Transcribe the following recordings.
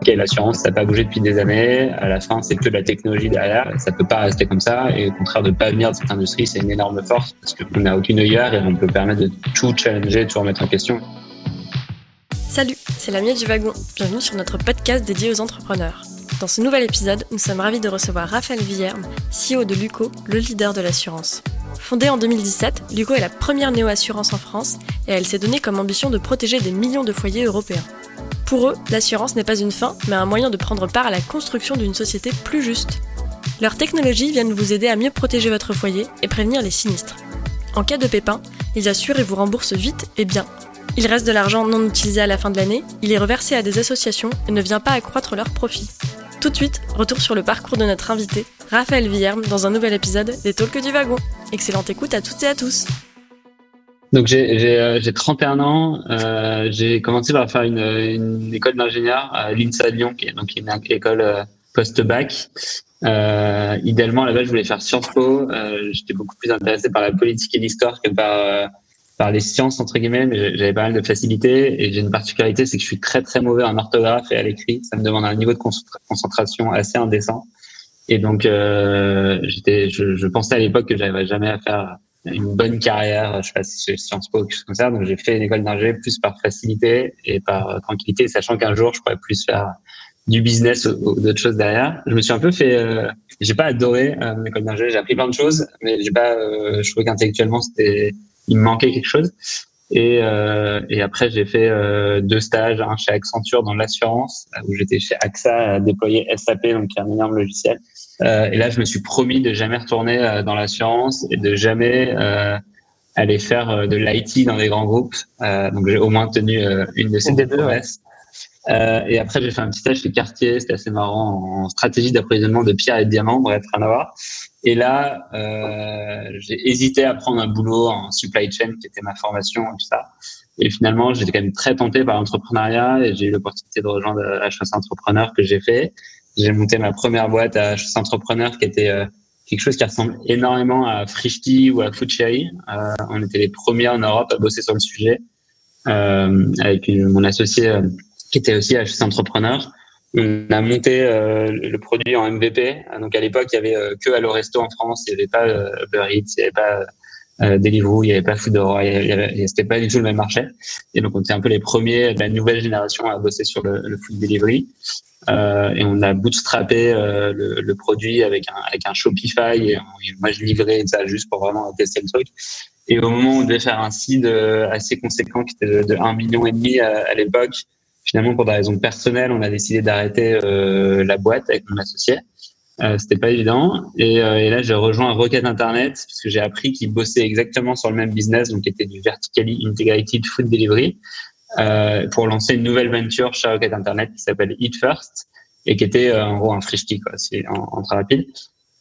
Ok, l'assurance, ça n'a pas bougé depuis des années. À la fin, c'est que de la technologie derrière. Ça peut pas rester comme ça. Et au contraire, de pas venir de cette industrie, c'est une énorme force parce qu'on n'a aucune œillère et on peut permettre de tout challenger, de tout remettre en question. Salut, c'est la du wagon. Bienvenue sur notre podcast dédié aux entrepreneurs. Dans ce nouvel épisode, nous sommes ravis de recevoir Raphaël Villerme, CEO de Luco, le leader de l'assurance. Fondée en 2017, Luco est la première néo-assurance en France et elle s'est donnée comme ambition de protéger des millions de foyers européens. Pour eux, l'assurance n'est pas une fin, mais un moyen de prendre part à la construction d'une société plus juste. Leurs technologies viennent vous aider à mieux protéger votre foyer et prévenir les sinistres. En cas de pépin, ils assurent et vous remboursent vite et bien. Il reste de l'argent non utilisé à la fin de l'année, il est reversé à des associations et ne vient pas accroître leurs profits. Tout de suite, retour sur le parcours de notre invité, Raphaël Villerme, dans un nouvel épisode des Talks du Wagon. Excellente écoute à toutes et à tous. Donc j'ai 31 euh, ans. Euh, j'ai commencé par faire une, une école d'ingénieur à l'INSA Lyon, qui est donc une école euh, post-bac. Euh, idéalement, base, je voulais faire Sciences Po. Euh, J'étais beaucoup plus intéressé par la politique et l'histoire que par par les sciences entre guillemets, mais j'avais pas mal de facilité et j'ai une particularité, c'est que je suis très très mauvais en orthographe et à l'écrit. Ça me demande un niveau de concentration assez indécent. Et donc, euh, j'étais, je, je, pensais à l'époque que j'arriverais jamais à faire une bonne carrière, je sais pas si c'est Sciences Po quelque chose comme ça. Donc, j'ai fait une école d'ingé plus par facilité et par tranquillité, sachant qu'un jour, je pourrais plus faire du business ou, d'autres choses derrière. Je me suis un peu fait, euh, j'ai pas adoré euh, mon école d'ingé. J'ai appris plein de choses, mais j'ai pas, euh, je trouvais qu'intellectuellement, c'était il me manquait quelque chose. Et, euh, et après, j'ai fait euh, deux stages, un chez Accenture dans l'assurance, où j'étais chez AXA à déployer SAP, donc un énorme logiciel. Euh, et là, je me suis promis de jamais retourner euh, dans l'assurance et de jamais euh, aller faire de l'IT dans des grands groupes. donc, j'ai au moins tenu une de ces deux promesses. et après, j'ai fait un petit stage chez Cartier, c'était assez marrant, en stratégie d'approvisionnement de pierres et de diamants, bref, rien à voir. Et là, euh, j'ai hésité à prendre un boulot en supply chain, qui était ma formation et tout ça. Et finalement, j'étais quand même très tenté par l'entrepreneuriat et j'ai eu l'opportunité de rejoindre HEC Entrepreneur que j'ai fait. J'ai monté ma première boîte à HEC Entrepreneur qui était euh, quelque chose qui ressemble énormément à Frishti ou à Foodcherry. Euh, on était les premiers en Europe à bosser sur le sujet euh, avec mon associé euh, qui était aussi HEC Entrepreneur. On a monté le produit en MVP. Donc à l'époque, il y avait que Allo Resto en France, il n'y avait pas Uber Eats, il n'y avait pas Deliveroo, il n'y avait pas Foodora, c'était pas du tout le même marché. Et donc on était un peu les premiers de la nouvelle génération à bosser sur le food delivery. Euh, et on a bootstrappé euh, le, le, produit avec un, avec un Shopify et, moi je livrais ça juste pour vraiment tester le truc. Et au moment où on devait faire un seed assez conséquent qui était de, de 1 million et demi à, à l'époque, finalement, pour des raisons personnelles, on a décidé d'arrêter euh, la boîte avec mon associé. Euh, C'était pas évident. Et, euh, et là, j'ai rejoint Rocket Internet parce que j'ai appris qu'ils bossaient exactement sur le même business, donc qui était du Vertically Integrated Food Delivery, euh, pour lancer une nouvelle venture chez Rocket Internet qui s'appelle Eat First et qui était euh, en gros un frishti, quoi. C'est en, en, très rapide.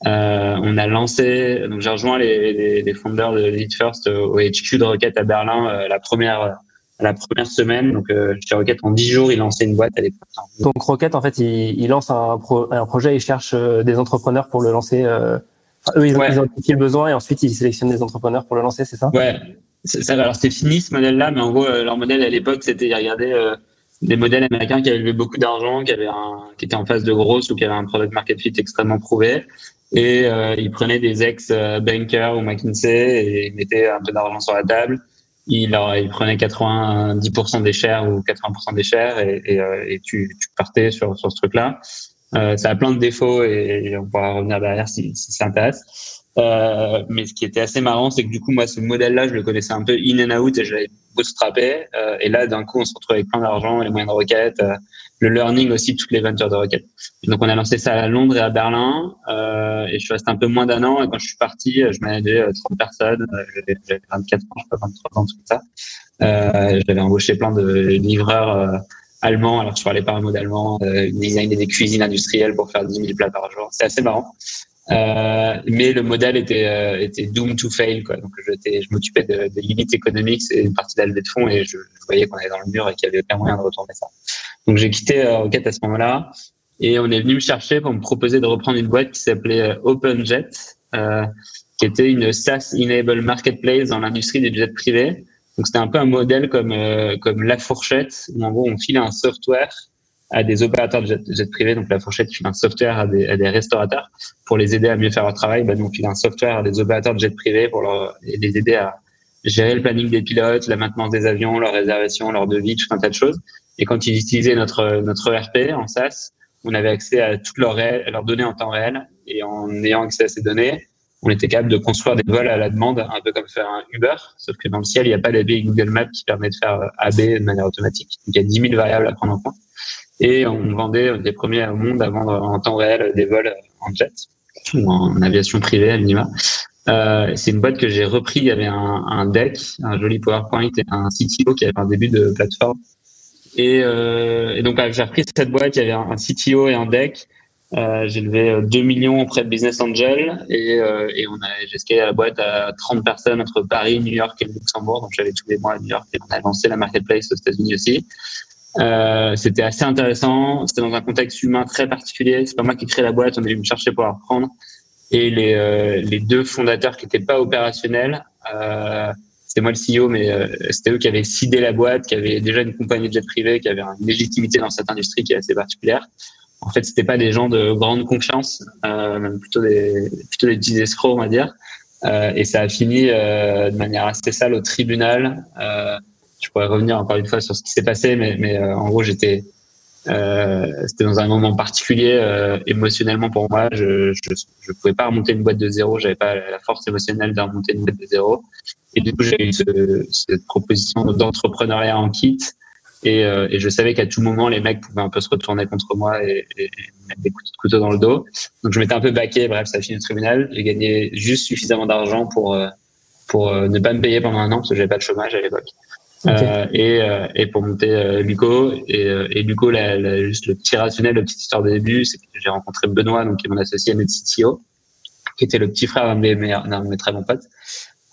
Euh, on a lancé, donc j'ai rejoint les, les, les, fondeurs de Eat First au HQ de Rocket à Berlin la première la première semaine. Donc, euh, chez Rocket, en 10 jours, il lançait une boîte à l'époque. Donc, Rocket, en fait, il, il lance un, pro, un projet, il cherche euh, des entrepreneurs pour le lancer. Euh, enfin, eux, ils, ouais. identifient le besoin et ensuite, ils sélectionnent des entrepreneurs pour le lancer, c'est ça? Ouais. Ça, alors, c'est fini ce modèle-là, mais en gros, euh, leur modèle à l'époque, c'était, ils regardaient euh, des modèles américains qui avaient levé beaucoup d'argent, qui avaient un, qui étaient en phase de grosse ou qui avaient un product market fit extrêmement prouvé. Et euh, ils prenaient des ex-bankers ou McKinsey et ils mettaient un peu d'argent sur la table il, il prenait 90% des shares ou 80% des shares et, et, euh, et tu, tu, partais sur, sur ce truc-là. Euh, ça a plein de défauts et, on pourra revenir derrière si, si ça intéresse. Euh, mais ce qui était assez marrant, c'est que du coup, moi, ce modèle-là, je le connaissais un peu in and out et je l'avais bootstrappé. Euh, et là, d'un coup, on se retrouve avec plein d'argent, les moyens de requête, euh, le learning aussi, toutes les ventures de requête. Donc, on a lancé ça à Londres et à Berlin. Euh, et je suis resté un peu moins d'un an. Et quand je suis parti, je manageais 30 personnes. J'avais 24 ans, je pas, 23 ans, tout ça. J'avais embauché plein de livreurs allemands. Alors, je parlais pas un mot d'allemand. Euh, designer des cuisines industrielles pour faire 10 000 plats par jour. C'est assez marrant. Euh, mais le modèle était euh, était doomed to fail quoi. Donc je, m'occupais de, de limites économiques et une partie de la levée de fonds et je, je voyais qu'on allait dans le mur et qu'il y avait aucun moyen de retourner ça. Donc j'ai quitté euh, Rocket à ce moment-là et on est venu me chercher pour me proposer de reprendre une boîte qui s'appelait euh, OpenJet, euh, qui était une SaaS enable marketplace dans l'industrie des jets privés. Donc c'était un peu un modèle comme comme la fourchette où en gros on file un software à des opérateurs de jet, privés. Donc la fourchette file un software à des, à des, restaurateurs pour les aider à mieux faire leur travail. Bah, nous, on file un software à des opérateurs de jet privés pour leur, les aider à gérer le planning des pilotes, la maintenance des avions, leur réservation, leur devis, tout un tas de choses. Et quand ils utilisaient notre, notre ERP en SaaS, on avait accès à toutes leurs, leurs données en temps réel. Et en ayant accès à ces données, on était capable de construire des vols à la demande, un peu comme faire un Uber, sauf que dans le ciel, il n'y a pas l'API Google Maps qui permet de faire AB de manière automatique. Donc, il y a 10 000 variables à prendre en compte. Et on vendait des premiers au monde à vendre en temps réel des vols en jet ou en aviation privée à minima. Euh, c'est une boîte que j'ai repris. Il y avait un, un, deck, un joli PowerPoint et un CTO qui avait un début de plateforme. Et, euh, et donc, j'ai repris cette boîte. Il y avait un, CTO et un deck. Euh, j'ai levé 2 millions auprès de Business Angel et, euh, et on a j'ai la boîte à 30 personnes entre Paris, New York et Luxembourg. Donc j'allais tous les mois à New York et on a lancé la marketplace aux États-Unis aussi. Euh, c'était assez intéressant. C'était dans un contexte humain très particulier. C'est pas moi qui crée la boîte. On est venu me chercher pour la reprendre et les, euh, les deux fondateurs qui n'étaient pas opérationnels, euh, c'était moi le CEO, mais euh, c'était eux qui avaient sidé la boîte, qui avaient déjà une compagnie de jet qui avaient une légitimité dans cette industrie qui est assez particulière. En fait, c'était pas des gens de grande confiance, euh, plutôt des plutôt des petits escrocs, on va dire. Euh, et ça a fini de manière assez sale au tribunal. Je pourrais revenir encore une fois sur ce qui s'est passé, mais, mais en gros, j'étais euh, c'était dans un moment particulier euh, émotionnellement pour moi. Je, je, je pouvais pas remonter une boîte de zéro. J'avais pas la force émotionnelle de remonter une boîte de zéro. Et du coup, j'ai eu ce, cette proposition d'entrepreneuriat en kit. Et, euh, et, je savais qu'à tout moment, les mecs pouvaient un peu se retourner contre moi et, et, mettre des coups de couteau dans le dos. Donc, je m'étais un peu baqué. Bref, ça a fini au tribunal. J'ai gagné juste suffisamment d'argent pour euh, pour ne pas me payer pendant un an parce que j'avais pas de chômage à l'époque. Euh, et, euh, et pour monter euh, Luco. Et, et Luco la, la, juste le petit rationnel le petite histoire de début c'est que j'ai rencontré Benoît donc qui est mon associé notre CTO qui était le petit frère d'un de mes, très bons potes.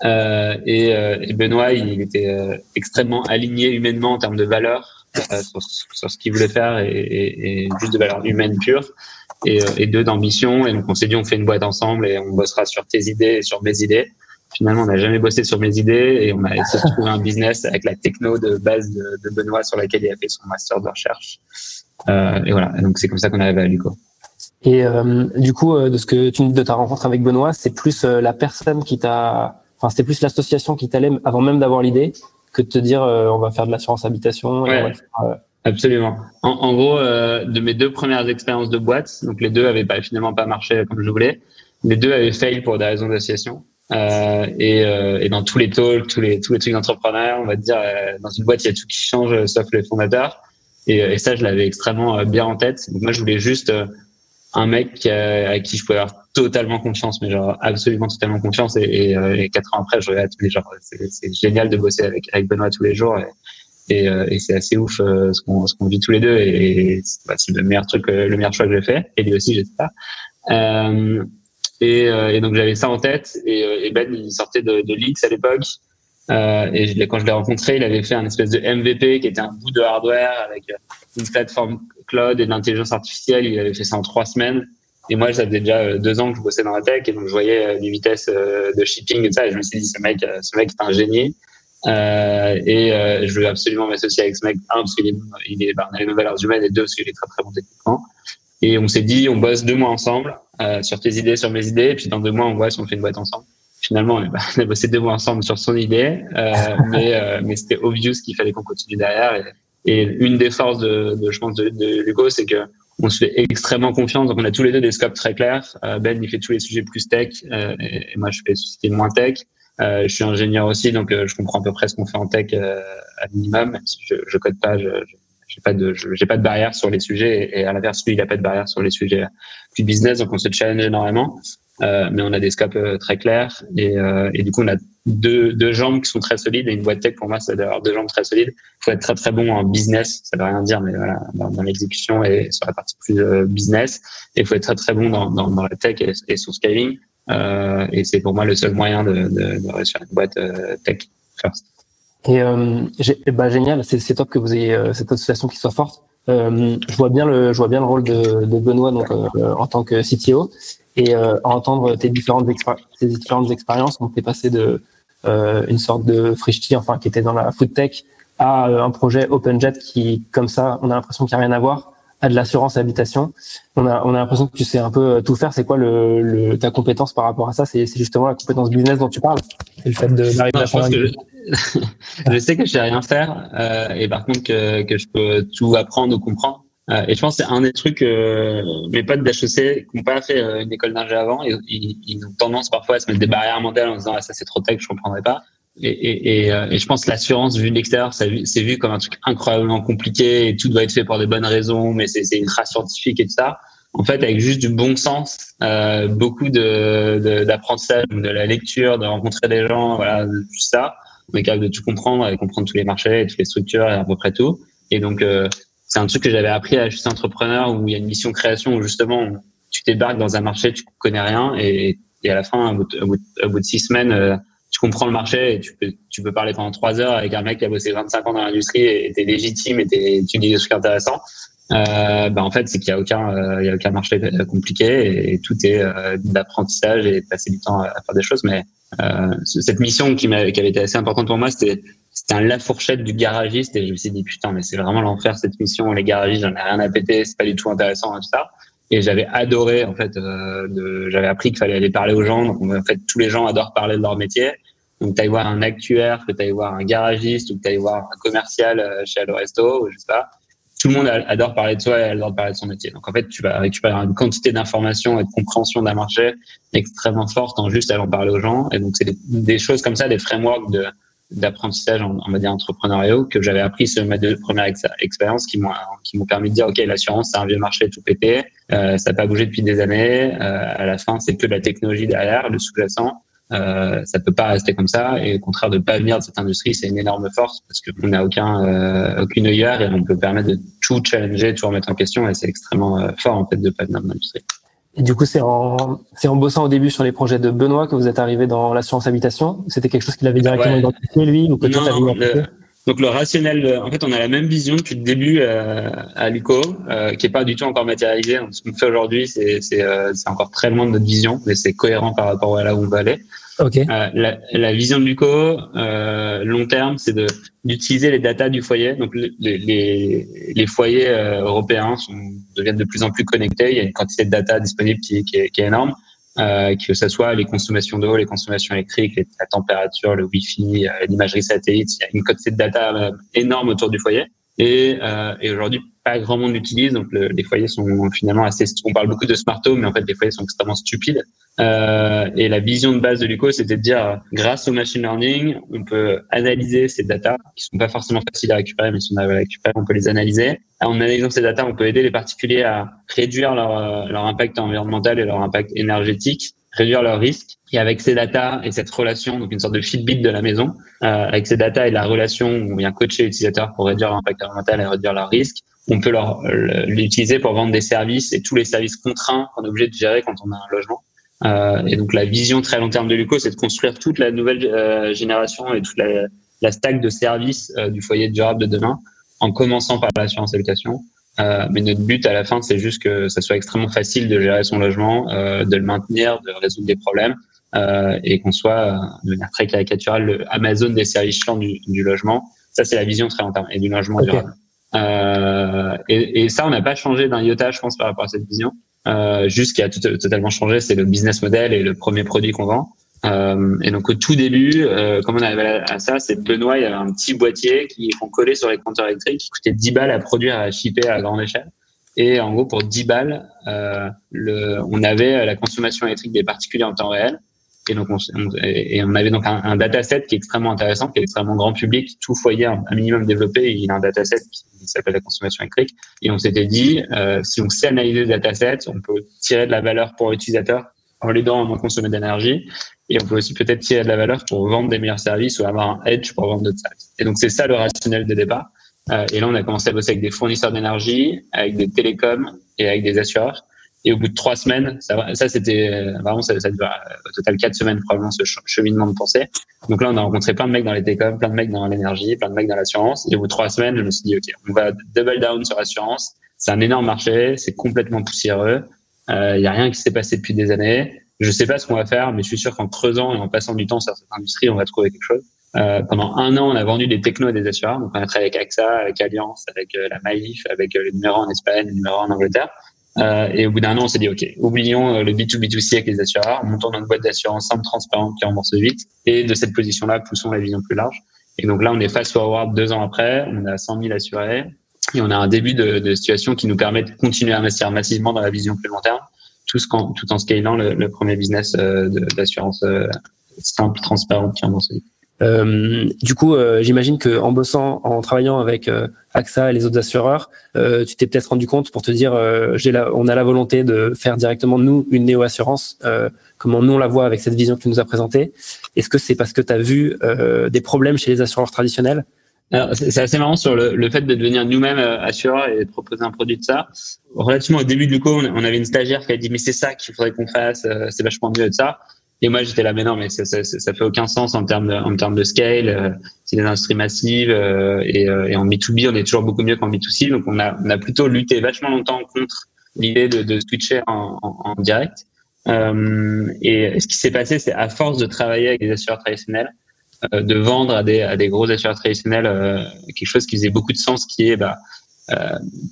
Euh, et, et, Benoît il était extrêmement aligné humainement en termes de valeurs sur, sur, ce qu'il voulait faire et, et, juste de valeurs humaines pures. Et, et deux d'ambition. Et donc on s'est dit on fait une boîte ensemble et on bossera sur tes idées et sur mes idées Finalement, on n'a jamais bossé sur mes idées et on a essayé de trouver un business avec la techno de base de, de Benoît sur laquelle il a fait son master de recherche. Euh, et voilà, donc c'est comme ça qu'on est arrivé à Luco. Et euh, du coup, euh, de ce que tu dis de ta rencontre avec Benoît, c'est plus euh, la personne qui t'a, enfin c'était plus l'association qui t'allait avant même d'avoir l'idée que de te dire on va faire de l'assurance habitation. Ouais, absolument. En, en gros, de mes deux premières expériences de boîte, donc les deux avaient pas finalement pas marché comme je voulais. Les deux avaient fail pour des raisons d'association. Euh, et, euh, et, dans tous les talks, tous les tous les trucs d'entrepreneurs, on va dire, euh, dans une boîte, il y a tout qui change, euh, sauf les fondateurs. Et, et ça, je l'avais extrêmement bien en tête. Moi, je voulais juste un mec à qui je pouvais avoir totalement confiance, mais genre absolument totalement confiance. Et, et, quatre ans après, je regarde les genre, c'est génial de bosser avec avec Benoît tous les jours. Et, c'est assez ouf ce qu'on qu'on vit tous les deux. Et, bah, c'est le meilleur truc, le meilleur choix que j'ai fait. Et lui aussi, j'espère. Euh, et, euh, et donc j'avais ça en tête. Et, euh, et, Ben, il sortait de, de Leeds à l'époque. Euh, et quand je l'ai rencontré, il avait fait un espèce de MVP qui était un bout de hardware avec une plateforme cloud et de l'intelligence artificielle. Il avait fait ça en trois semaines. Et moi, ça faisait déjà deux ans que je bossais dans la tech et donc je voyais les vitesses de shipping et ça. Et je me suis dit, ce mec, ce mec est un génie. Euh, et je veux absolument m'associer avec ce mec. Un, parce qu'il est, il est, bah, a les mêmes valeurs humaines et deux, parce qu'il est très très bon techniquement. Et on s'est dit, on bosse deux mois ensemble euh, sur tes idées, sur mes idées, et puis dans deux mois, on voit si on fait une boîte ensemble. Finalement, on a bossé deux mois ensemble sur son idée, euh, mais, euh, mais c'était obvious qu'il fallait qu'on continue derrière. Et, et, une des forces de, de je pense, de, de Lugo, c'est que on se fait extrêmement confiance. Donc, on a tous les deux des scopes très clairs. Euh, ben, il fait tous les sujets plus tech, euh, et, moi, je fais tout moins tech. Euh, je suis ingénieur aussi, donc je comprends à peu près ce qu'on fait en tech à minimum. Même si je, je code pas, je, je j'ai pas de j'ai pas de barrière sur les sujets et, à l'inverse lui il a pas de barrière sur les sujets du business donc on se challenge énormément. Euh, mais on a des scopes euh, très clairs et, euh, et du coup on a deux, deux jambes qui sont très solides et une boîte tech pour moi c'est d'avoir deux jambes très solides. Il faut être très très bon en business ça veut rien dire mais voilà dans, dans l'exécution et sur la partie plus euh, business. Et il faut être très très bon dans, dans, dans la tech et, et son scaling euh, et c'est pour moi le seul moyen de, de, de réussir une boîte tech first et euh, bah, génial, c'est top que vous ayez euh, cette association qui soit forte. Euh, je vois bien le, je vois bien le rôle de, de Benoît donc euh, en tant que CTO et euh, entendre tes différentes tes différentes expériences, on t'est passé de une sorte de Frishti, enfin qui était dans la food tech, à un projet OpenJet qui, comme ça, on a l'impression qu'il n'y a rien à voir. À de l'assurance habitation. On a, on a l'impression que tu sais un peu tout faire. C'est quoi le, le, ta compétence par rapport à ça? C'est justement la compétence business dont tu parles. C'est le fait d'arriver à faire. Je, je sais que je sais rien faire euh, et par contre que, que je peux tout apprendre ou comprendre. Euh, et je pense que c'est un des trucs, euh, mes potes d'HEC qui n'ont pas fait euh, une école d'ingé avant, et, ils, ils, ont tendance parfois à se mettre des barrières mentales en disant ah, ça c'est trop tech, je comprendrai pas. Et, et, et, euh, et je pense que l'assurance vue de l'extérieur, c'est vu comme un truc incroyablement compliqué et tout doit être fait pour des bonnes raisons, mais c'est ultra scientifique et tout ça. En fait, avec juste du bon sens, euh, beaucoup d'apprentissage, de, de, la lecture, de rencontrer des gens, voilà, tout ça, on est capable de tout comprendre et comprendre tous les marchés, toutes les structures et à peu près tout. Et donc, euh, c'est un truc que j'avais appris à Juste Entrepreneur où il y a une mission création où justement tu débarques dans un marché, tu connais rien et, et à la fin, au bout, de, au bout, de, six semaines, euh, tu comprends le marché tu peux, tu peux parler pendant trois heures avec un mec qui a bossé 25 ans dans l'industrie et t'es légitime et tu dis des trucs intéressants. Euh, bah en fait, c'est qu'il y a aucun, euh, il y a aucun marché compliqué et, tout est euh, d'apprentissage et de passer du temps à, faire des choses. Mais euh, cette mission qui, qui avait été assez importante pour moi, c'était c'était un la fourchette du garagiste et je me suis dit putain mais c'est vraiment l'enfer cette mission les garagistes j'en ai rien à péter c'est pas du tout intéressant et tout ça et j'avais adoré en fait euh, j'avais appris qu'il fallait aller parler aux gens donc en fait tous les gens adorent parler de leur métier donc tu voir un actuaire que tu voir un garagiste ou que tu voir un commercial euh, chez Aloresto je sais pas tout le monde adore parler de soi et adore parler de son métier. Donc en fait, tu vas récupérer une quantité d'informations et de compréhension d'un marché extrêmement forte en juste allant parler aux gens. Et donc c'est des, choses comme ça, des frameworks de d'apprentissage en, en mode entrepreneuriat que j'avais appris sur ma première expérience qui m'ont qui m'ont permis de dire ok l'assurance c'est un vieux marché tout pété euh, ça n'a pas bougé depuis des années euh, à la fin c'est que la technologie derrière le sous-jacent euh, ça peut pas rester comme ça et au contraire de pas venir de cette industrie c'est une énorme force parce que on n'a aucun euh, aucune œillère et on peut permettre de tout challenger tout remettre en question et c'est extrêmement euh, fort en fait de pas venir de l'industrie et du coup, c'est en, c'est en bossant au début sur les projets de Benoît que vous êtes arrivé dans l'assurance habitation. C'était quelque chose qu'il avait directement identifié lui ou donc le rationnel, en fait, on a la même vision depuis le début euh, à Luco, euh, qui est pas du tout encore matérialisée. ce qu'on fait aujourd'hui, c'est c'est euh, c'est encore très loin de notre vision, mais c'est cohérent par rapport à là où on va aller. Okay. Euh, la, la, vision de Luco, euh, long terme, c'est d'utiliser les datas du foyer. Donc les, les, les foyers euh, européens sont, deviennent de plus en plus connectés. Il y a une quantité de data disponible qui, qui, est, qui est énorme. Euh, que ce soit les consommations d'eau, les consommations électriques, la température, le Wi-Fi, l'imagerie satellite, il y a une quantité de data énorme autour du foyer. Et, euh, et aujourd'hui, pas grand monde l'utilise, donc le, les foyers sont finalement assez. On parle beaucoup de smart home, mais en fait, les foyers sont extrêmement stupides. Euh, et la vision de base de Luco, c'était de dire, grâce au machine learning, on peut analyser ces datas qui sont pas forcément faciles à récupérer, mais si on arrive à récupérer, on peut les analyser. En analysant ces datas, on peut aider les particuliers à réduire leur, leur impact environnemental et leur impact énergétique, réduire leurs risques. Et avec ces datas et cette relation, donc une sorte de feedback de la maison, euh, avec ces datas et la relation où on vient coacher l'utilisateur pour réduire l'impact environnemental et réduire leurs risques, on peut leur l'utiliser pour vendre des services et tous les services contraints qu'on est obligé de gérer quand on a un logement. Euh, et donc la vision très long terme de Luco, c'est de construire toute la nouvelle euh, génération et toute la, la stack de services euh, du foyer durable de demain, en commençant par l'assurance habitation. Euh, mais notre but à la fin, c'est juste que ça soit extrêmement facile de gérer son logement, euh, de le maintenir, de résoudre des problèmes, et qu'on soit, de manière très caricaturale, le Amazon des services chiants du, du logement. Ça, c'est la vision très long terme et du logement durable. Euh, et, et, ça, on n'a pas changé d'un iota, je pense, par rapport à cette vision. Euh, juste ce qui a tout, totalement changé, c'est le business model et le premier produit qu'on vend. Euh, et donc au tout début, euh, comment on arrive à, ça, c'est Benoît, il y avait un petit boîtier qui qu'on collait sur les compteurs électriques, qui coûtait 10 balles à produire, à shipper à grande échelle. Et en gros, pour 10 balles, euh, le, on avait la consommation électrique des particuliers en temps réel. Et donc, on, et on avait donc un, un, dataset qui est extrêmement intéressant, qui est extrêmement grand public. Tout foyer un, minimum développé, il a un dataset qui s'appelle la consommation électrique. Et on s'était dit, euh, si on sait analyser le dataset, on peut tirer de la valeur pour l'utilisateur en l'aidant à moins consommer d'énergie. Et on peut aussi peut-être tirer de la valeur pour vendre des meilleurs services ou avoir un edge pour vendre d'autres services. Et donc, c'est ça le rationnel de départ. Euh, et là, on a commencé à bosser avec des fournisseurs d'énergie, avec des télécoms et avec des assureurs. Et au bout de trois semaines, ça, ça c'était euh, vraiment, ça, ça dure euh, au total quatre semaines probablement ce cheminement de pensée. Donc là, on a rencontré plein de mecs dans les télécoms, plein de mecs dans l'énergie, plein de mecs dans l'assurance. Et au bout de trois semaines, je me suis dit, OK, on va double down sur l'assurance. C'est un énorme marché, c'est complètement poussiéreux. Il euh, y a rien qui s'est passé depuis des années. Je sais pas ce qu'on va faire, mais je suis sûr qu'en creusant et en passant du temps sur cette industrie, on va trouver quelque chose. Euh, pendant un an, on a vendu des technos et des assureurs. Donc, on a travaillé avec AXA, avec Alliance, avec la Maïf, avec le numéro en Espagne, le numéro en Angleterre. Euh, et au bout d'un an, on s'est dit, OK, oublions le B2B2C avec les assureurs, montons notre boîte d'assurance simple, transparente, qui rembourse vite. Et de cette position-là, poussons la vision plus large. Et donc là, on est fast forward deux ans après, on a 100 000 assurés et on a un début de, de situation qui nous permet de continuer à investir massivement dans la vision plus long terme, tout, ce tout en scalant le, le premier business euh, d'assurance euh, simple, transparente qui rembourse vite. Euh, du coup, euh, j'imagine que en bossant, en travaillant avec euh, AXA et les autres assureurs, euh, tu t'es peut-être rendu compte pour te dire, j'ai la, on a la volonté de faire directement nous une néo assurance, comment nous on la voit avec cette vision que tu nous as présentée. Est-ce que c'est parce que tu as vu des problèmes chez les assureurs traditionnels c'est assez marrant sur le, le, fait de devenir nous-mêmes assureurs et de proposer un produit de ça. Relativement au début du coup, on avait une stagiaire qui a dit mais c'est ça qu'il faudrait qu'on fasse, c'est vachement mieux de ça. Et moi, j'étais là, mais non, mais ça, ça, ça, fait aucun sens en termes de, en termes de scale. Euh, c'est des industries massives euh, et, euh, et, en B2B, on est toujours beaucoup mieux qu'en B2C. Donc, on a, on a plutôt lutté vachement longtemps contre l'idée de, de switcher en, en, en direct. Euh, et ce qui s'est passé, c'est à force de travailler avec des assureurs traditionnels, de vendre à des, à des gros assureurs traditionnels quelque chose qui faisait beaucoup de sens, qui est bah,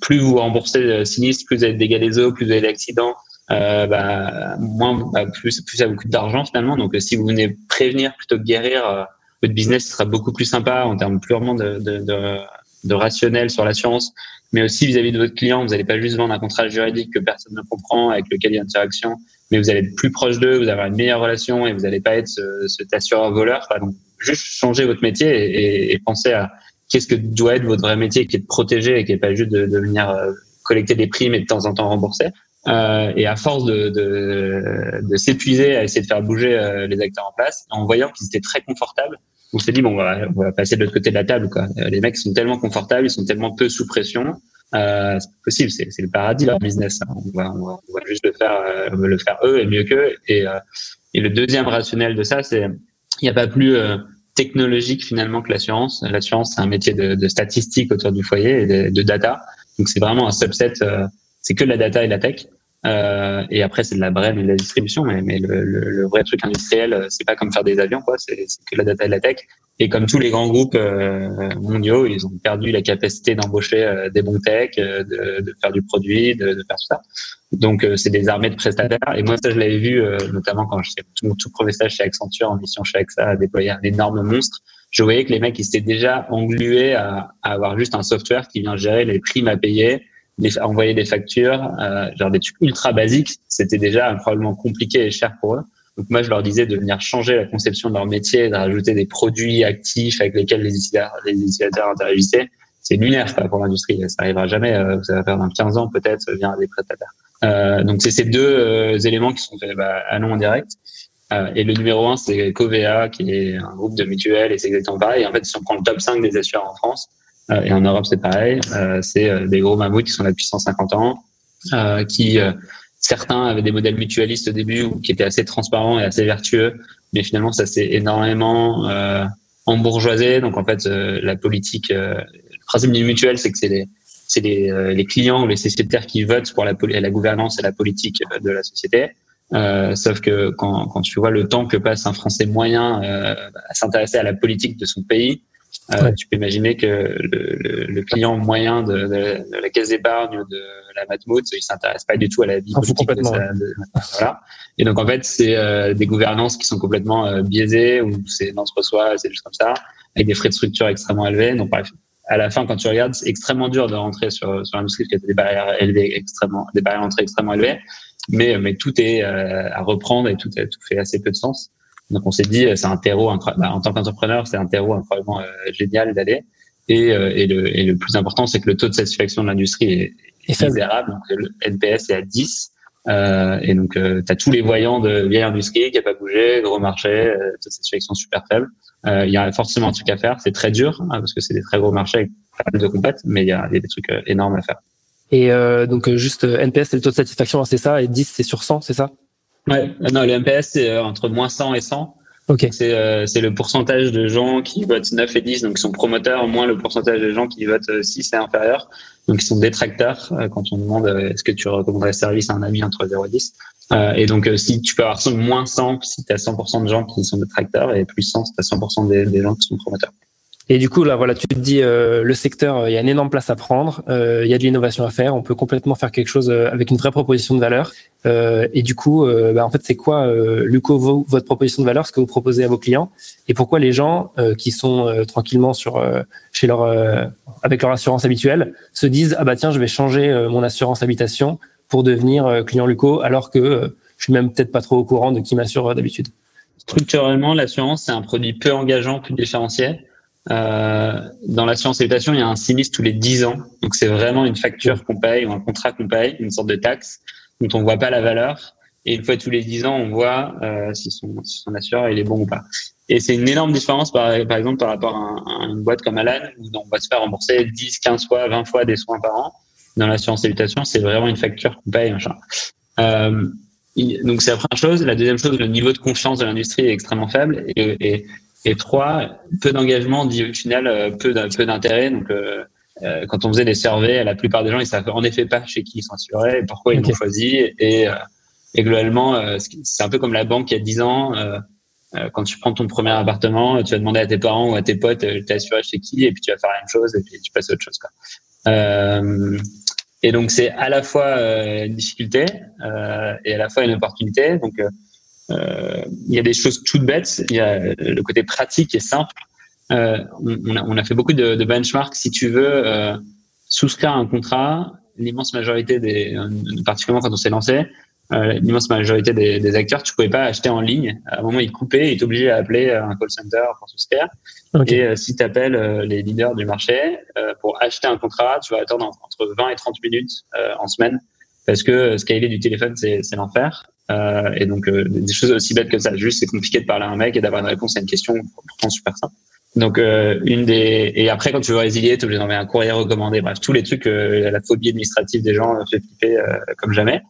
plus vous remboursez sinistre, plus vous avez des dégâts des eaux, plus vous avez d'accidents, euh, bah, moins, bah, plus, plus ça vous coûte d'argent finalement. Donc, si vous venez prévenir plutôt que guérir, euh, votre business sera beaucoup plus sympa en termes purement de, de, de, de rationnel sur l'assurance, mais aussi vis-à-vis de votre client. Vous n'allez pas juste vendre un contrat juridique que personne ne comprend, avec lequel il y a interaction, mais vous allez être plus proche d'eux, vous allez avoir une meilleure relation et vous n'allez pas être ce, cet assureur voleur. Donc, juste changer votre métier et, et, penser à qu'est-ce que doit être votre vrai métier, qui est de protéger et qui est pas juste de, de venir euh, collecter des primes et de temps en temps rembourser. Euh, et à force de, de, de s'épuiser à essayer de faire bouger euh, les acteurs en place, en voyant qu'ils étaient très confortables, on s'est dit bon, on va, on va passer de l'autre côté de la table. Quoi. Euh, les mecs sont tellement confortables, ils sont tellement peu sous pression. Euh, c'est possible, c'est, le paradis leur business. Hein. On, va, on, va, va, juste le faire, euh, on veut le faire eux et mieux qu'eux. Et, et le deuxième rationnel de ça, c'est il n'y a pas plus technologique finalement que l'assurance. L'assurance, c'est un métier de, de statistique autour du foyer et de, data. Donc c'est vraiment un subset c'est que de la data et de la tech. Euh, et après, c'est de la brème et de la distribution, mais, mais le, le, le, vrai truc industriel, euh, c'est pas comme faire des avions, quoi. C'est que la data et la tech. Et comme tous les grands groupes euh, mondiaux, ils ont perdu la capacité d'embaucher euh, des bons tech, euh, de, de, faire du produit, de, de faire tout ça. Donc, c'est des armées de prestataires. Et moi, ça, je l'avais vu, notamment quand j'étais mon tout premier stage chez Accenture en mission chez AXA à déployer un énorme monstre. Je voyais que les mecs, ils s'étaient déjà englués à, à avoir juste un software qui vient gérer les primes à payer envoyer des factures, euh, genre des trucs ultra basiques, c'était déjà probablement compliqué et cher pour eux. Donc moi, je leur disais de venir changer la conception de leur métier, de rajouter des produits actifs avec lesquels les utilisateurs, les utilisateurs interagissaient. C'est lunaire pas pour l'industrie, ça n'arrivera jamais. Euh, ça va faire dans 15 ans peut-être via des prestataires. Euh, donc c'est ces deux euh, éléments qui sont faits bah, allons en direct. Euh, et le numéro un, c'est Covea, qui est un groupe de mutuelles, et c'est exactement pareil. En fait, si on prend le top 5 des assureurs en France, euh, et en Europe, c'est pareil. Euh, c'est euh, des gros mammouths qui sont là depuis 150 ans, qui certains avaient des modèles mutualistes au début qui étaient assez transparents et assez vertueux, mais finalement, ça s'est énormément embourgeoisé. Donc, en fait, la politique, le principe du mutuel, c'est que c'est les c'est les, les, clients ou les sociétaires qui votent pour la, la gouvernance et la politique de la société. Euh, sauf que quand, quand tu vois le temps que passe un Français moyen euh, à s'intéresser à la politique de son pays, euh, tu peux imaginer que le, le, le client moyen de, de, de la caisse d'épargne ou de la Matmut, il s'intéresse pas du tout à la vie ah, politique de sa, voilà. Et donc en fait, c'est euh, des gouvernances qui sont complètement euh, biaisées ou c'est d'entre-soi, c'est juste comme ça, avec des frais de structure extrêmement élevés. Donc bref, à la fin, quand tu regardes, c'est extrêmement dur de rentrer sur, sur l'industrie qui a des barrières élevées, extrêmement, des barrières d'entrée extrêmement élevées. Mais, mais tout est euh, à reprendre et tout, tout fait assez peu de sens. Donc on s'est dit, c'est un terreau bah, en tant qu'entrepreneur, c'est un terreau incroyablement euh, génial d'aller. Et, euh, et, le, et le plus important, c'est que le taux de satisfaction de l'industrie est, est misérable. Donc le NPS est à 10. Euh, et donc, euh, tu as tous les voyants de vieille industrie qui n'a pas bougé, gros marché, euh, taux de satisfaction super faible. Il y a forcément un truc à faire. C'est très dur hein, parce que c'est des très gros marchés avec pas mal de compètes, mais il y a, y a, des trucs énormes à faire. Et donc, juste NPS, c'est le taux de satisfaction, c'est ça, et 10, c'est sur 100, c'est ça? Ouais, non, le MPS, c'est euh, entre moins 100 et 100. Ok. C'est euh, c'est le pourcentage de gens qui votent 9 et 10, donc qui sont promoteurs, moins le pourcentage de gens qui votent 6 et inférieur, donc qui sont détracteurs. euh, quand on demande euh, est-ce que tu recommanderais ce service à un ami entre 0 et 10. Euh, et donc, euh, si tu peux avoir moins 100 si tu as 100% de gens qui sont détracteurs, et plus 100 si tu as 100% des, des gens qui sont promoteurs. Et du coup, là, voilà, tu te dis, euh, le secteur, euh, il y a une énorme place à prendre, euh, il y a de l'innovation à faire, on peut complètement faire quelque chose euh, avec une vraie proposition de valeur. Euh, et du coup, euh, bah, en fait, c'est quoi, Luco, vo- votre proposition de valeur, ce que vous proposez à vos clients, et pourquoi les gens qui sont tranquillement sur chez leur avec leur assurance habituelle se disent, ah bah tiens, je vais changer mon assurance habitation pour devenir client Luco, alors que je suis même peut-être pas trop au courant de qui m'assure d'habitude? Structurellement, l'assurance, c'est un produit peu engageant, peu différencié. Euh, dans l'assurance habitation, il y a un sinistre tous les 10 ans. Donc, c'est vraiment une facture qu'on paye ou un contrat qu'on paye, une sorte de taxe dont on voit pas la valeur. Et une fois tous les 10 ans, on voit euh, si, son, si son assureur il est bon ou pas. Et c'est une énorme différence, par, par exemple, par rapport à, un- à une boîte comme Alan, où on va se faire rembourser 10, 15 fois, 20 fois des soins par an. Dans l'assurance habitation, c'est vraiment une facture qu'on paye, machin. Euh, donc, c'est la première chose. La deuxième chose, le niveau de confiance de l'industrie est extrêmement faible. Et, et, et trois, peu d'engagement dit au final, euh, peu d'in- peu d'intérêt. Donc, euh, euh, quand on faisait des surveys, la plupart des gens, ils savent en effet pas chez qui ils assurés et pourquoi ils Ok. l'ont choisi. Et, euh, et globalement, c'est un peu comme la banque il y a 10 ans. quand tu prends ton premier appartement, tu vas demander à tes parents ou à tes potes, t'es assuré chez qui, et puis tu vas faire la même chose, et puis tu passes à autre chose. Quoi. Euh, et donc c'est à la fois une difficulté euh, et à la fois une opportunité. Donc il y a des choses toutes bêtes. Il y a le côté pratique et simple. Euh, on, on a, on a fait beaucoup de, de benchmarks. Si tu veux euh, souscrire un contrat, l'immense majorité des, euh, particulièrement quand on s'est lancé, euh, l'immense majorité des, des acteurs, tu pouvais pas acheter en ligne. À un moment, ils coupaient, ils étaient obligés à appeler euh, un call center pour souscrire. Ok. Et euh, si tu appelles les leaders du marché euh, pour acheter un contrat, tu vas attendre en- entre 20 et 30 minutes euh, en semaine parce que euh, scaler du téléphone, c'est l'enfer. Euh, et donc, euh, des choses aussi bêtes que ça. Juste, c'est compliqué de parler à un mec et d'avoir une réponse à une question pourtant super simple. Donc, euh, une des et après, quand tu veux résilier, tu obligé d'envoyer un courrier recommandé. Bref, tous les trucs que la phobie administrative des gens euh, fait flipper euh, comme jamais.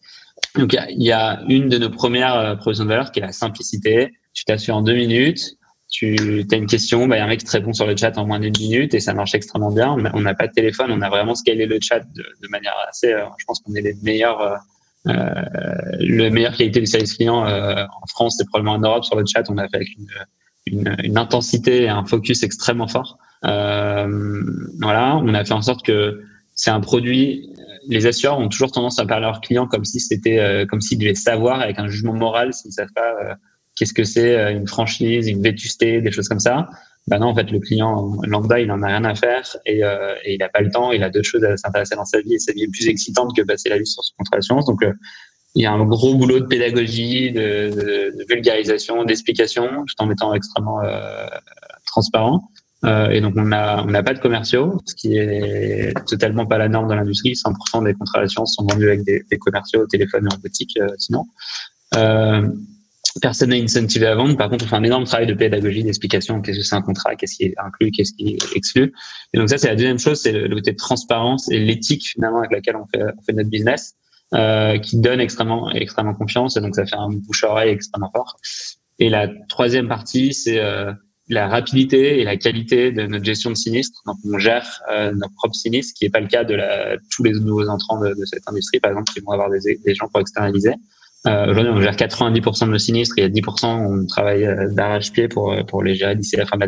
Donc, il y y, a une de nos premières euh, propositions de valeur qui est la simplicité. Tu t'assures en deux minutes tu as une question, bah, y a un mec qui te répond sur le chat en moins d'une minute et ça marche extrêmement bien. On n'a pas de téléphone, on a vraiment scalé le chat de, de manière assez. euh, je pense qu'on est les meilleurs, euh, euh, le meilleure qualité du service client euh, en France, c'est probablement en Europe sur le chat. On a fait avec une, une, une intensité et un focus extrêmement fort. Euh, voilà, on a fait en sorte que c'est un produit. Les assureurs ont toujours tendance à parler à leurs clients comme si c'était, euh, comme s'ils devaient savoir avec un jugement moral s'ils savent pas. euh, qu'est-ce que c'est euh, une franchise, une vétusté, des choses comme ça. Ben non, en fait, le client lambda, il en a rien à faire et, euh, il n'a pas le temps. Il a d'autres choses à s'intéresser dans sa vie et sa vie est plus excitante que passer la vie sur son contrat d'assurance. Donc, euh, il y a un gros boulot de pédagogie, de, de, vulgarisation, d'explication, tout en étant extrêmement euh, transparent. Euh, et donc, on n'a on n'a pas de commerciaux, ce qui est totalement pas la norme dans l'industrie. 100% des contrats d'assurance sont vendus avec des, commerciaux au téléphone et en boutique, euh, sinon. Personne n'est incentivé à vendre. Par contre, on fait un énorme travail de pédagogie, d'explication. Qu'est-ce que c'est un contrat? Qu'est-ce qui est inclus? Qu'est-ce qui est exclu? Et donc ça, c'est la deuxième chose, c'est le côté transparence et l'éthique finalement avec laquelle on fait, on fait notre business, euh, qui donne extrêmement, extrêmement confiance. Et donc ça fait un bouche-oreille extrêmement fort. Et la troisième partie, c'est euh, la rapidité et la qualité de notre gestion de sinistres. Donc on gère euh, nos propres sinistres, ce qui n'est pas le cas de la, tous les nouveaux entrants de, de cette industrie, par exemple, qui vont avoir des, des gens pour externaliser. Euh, Aujourd'hui, on gère 90% de nos sinistres il y a 10% on travaille euh, d'arrache-pied pour, pour les gérer d'ici la fin de.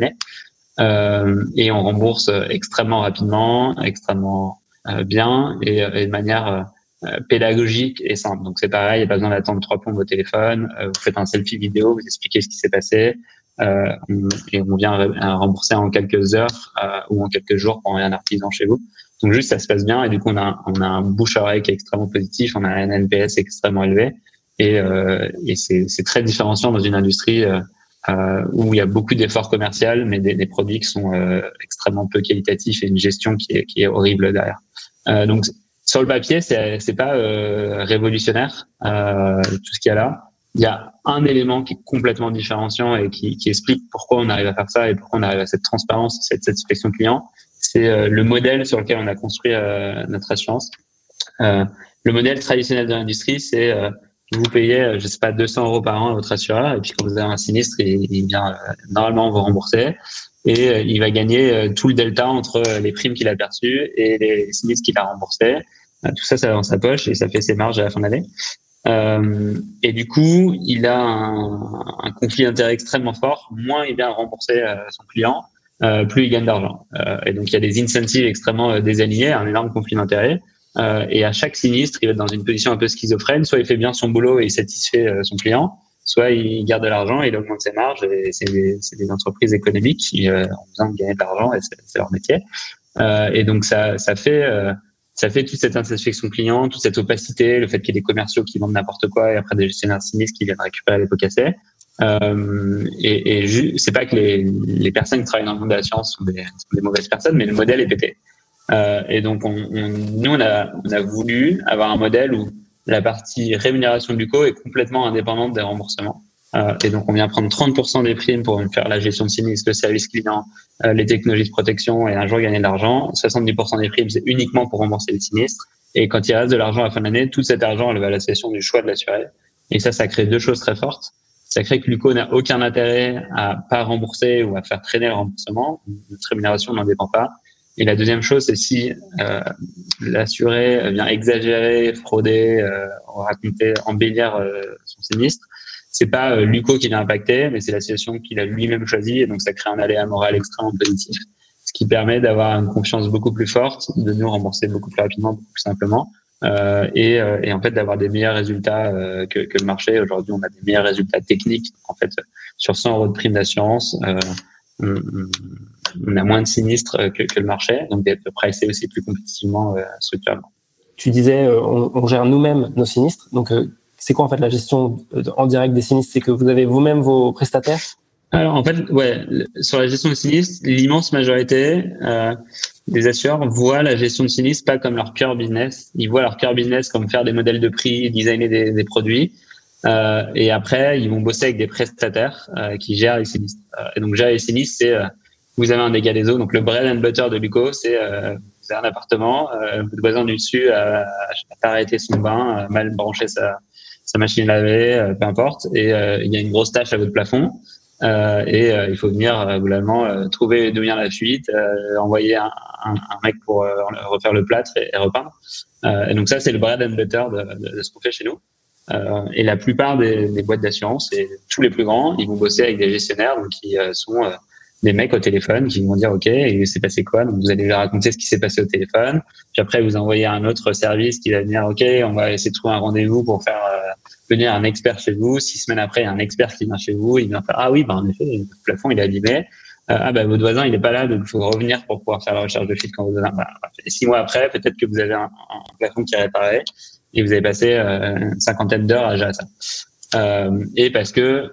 Euh, et on rembourse extrêmement rapidement, extrêmement euh, bien et, et, de manière euh, pédagogique et simple. Donc c'est pareil, il n'y a pas besoin d'attendre trois plombes au téléphone. Euh, vous faites un selfie vidéo, vous expliquez ce qui s'est passé euh, on, et on vient rembourser en quelques heures ou en quelques jours pour un artisan chez vous. Donc juste ça se passe bien et du coup on a, on a un bouche-oreille qui est extrêmement positif, on a un NPS extrêmement élevé et, euh, et c'est très différenciant dans une industrie euh, où il y a beaucoup d'efforts commerciaux, mais des, des, produits qui sont euh, extrêmement peu qualitatifs et une gestion qui est, qui est horrible derrière. Euh, donc sur le papier, c'est c'est pas euh, révolutionnaire tout ce qu'il y a là. Il y a un élément qui est complètement différenciant et qui, qui explique pourquoi on arrive à faire ça et pourquoi on arrive à cette transparence, cette satisfaction client. C'est le modèle sur lequel on a construit notre assurance. le modèle traditionnel de l'industrie, c'est vous payez, je sais pas, 200 euros par an à votre assureur, et puis quand vous avez un sinistre, il, il vient normalement vous rembourser, et il va gagner tout le delta entre les primes qu'il a perçues et les sinistres qu'il a remboursés. Tout ça, ça va dans sa poche et ça fait ses marges à la fin de l'année. Euh, et du coup, il a un, conflit d'intérêt extrêmement fort. Moins il vient rembourser euh, son client, euh, plus il gagne d'argent. Euh, et donc, il y a des incentives extrêmement euh, désalignés, un énorme conflit d'intérêt. Et à chaque sinistre, il va être dans une position un peu schizophrène. Soit il fait bien son boulot et il satisfait son client, soit il garde de l'argent et il augmente ses marges. Et c'est des, des, entreprises économiques qui ont besoin de gagner de l'argent et c'est leur métier. et donc, ça, ça fait ça fait toute cette insatisfaction client, toute cette opacité, le fait qu'il y ait des commerciaux qui vendent n'importe quoi et après des gestionnaires sinistres qui viennent récupérer les pots cassés. Euh, et, et c'est pas que les, les, personnes qui travaillent dans le monde de la science sont des, sont des mauvaises personnes, mais le modèle est pété. Euh, et donc, on, on, nous, on a, on a voulu avoir un modèle où la partie rémunération du co est complètement indépendante des remboursements. Euh, et donc, on vient prendre 30% des primes pour faire la gestion de sinistre, le service client, euh, les technologies de protection et un jour gagner de l'argent. 70% des primes, c'est uniquement pour rembourser les sinistres. Et quand il reste de l'argent à la fin de l'année, tout cet argent, elle va à l'association du choix de l'assuré. Et ça, ça crée deux choses très fortes. Ça crée que l'UCO n'a aucun intérêt à pas rembourser ou à faire traîner le remboursement. Notre rémunération n'en dépend pas. Et la deuxième chose, c'est si euh, l'assuré vient exagérer, frauder, euh, raconter, embellir euh, son sinistre, c'est pas euh, Luco qui l'a impacté, mais c'est la situation qu'il a lui-même choisie, et donc ça crée un aléa moral extrêmement positif, ce qui permet d'avoir une confiance beaucoup plus forte, de nous rembourser beaucoup plus rapidement, beaucoup plus simplement, euh, et, euh, et, en fait d'avoir des meilleurs résultats que, que, le marché. Aujourd'hui, on a des meilleurs résultats techniques. En fait, sur 100 euros de prime d'assurance, on, on, a moins de sinistres que, que le marché, donc d'être pricé aussi plus compétitivement structurellement. Tu disais, on, on gère nous-mêmes nos sinistres, donc c'est quoi en fait la gestion en direct des sinistres? C'est que vous avez vous-même vos prestataires? Alors en fait, ouais, sur la gestion des sinistres, l'immense majorité euh, des assureurs voient la gestion de sinistres pas comme leur cœur business. Ils voient leur cœur business comme faire des modèles de prix, designer des, des produits. Euh, et après, ils vont bosser avec des prestataires euh, qui gèrent les sinistres. Euh, et donc gérer les sinistres, c'est euh, vous avez un dégât des eaux. Donc le bread and butter de Luco, c'est vous avez un appartement, votre voisin du dessus a, arrêté son bain, a mal branché sa sa machine à laver, euh, peu importe, et euh, il y a une grosse tâche à votre plafond. Euh, et il faut venir globalement trouver d'où vient la fuite, envoyer un, un, un, mec pour refaire le plâtre et, et repeindre. et donc ça, c'est le bread and butter de, de ce qu'on fait chez nous. Et la plupart des, des boîtes d'assurance, et tous les plus grands, ils vont bosser avec des gestionnaires donc qui sont des mecs au téléphone qui vont dire OK, il s'est passé quoi? Donc vous allez leur raconter ce qui s'est passé au téléphone. Puis après vous envoyez un autre service qui va venir OK, on va essayer de trouver un rendez-vous pour faire euh, venir un expert chez vous. Six semaines après, il y a un expert qui vient chez vous, il vient faire ah oui, bah en effet, le plafond il est abîmé. Euh, ah bah votre voisin il n'est pas là, donc il faut revenir pour pouvoir faire la recherche de fuite quand vous avez. Bah, six mois après, peut-être que vous avez un, un, plafond qui est réparé et vous avez passé euh, une cinquantaine d'heures à gérer. Euh, et parce que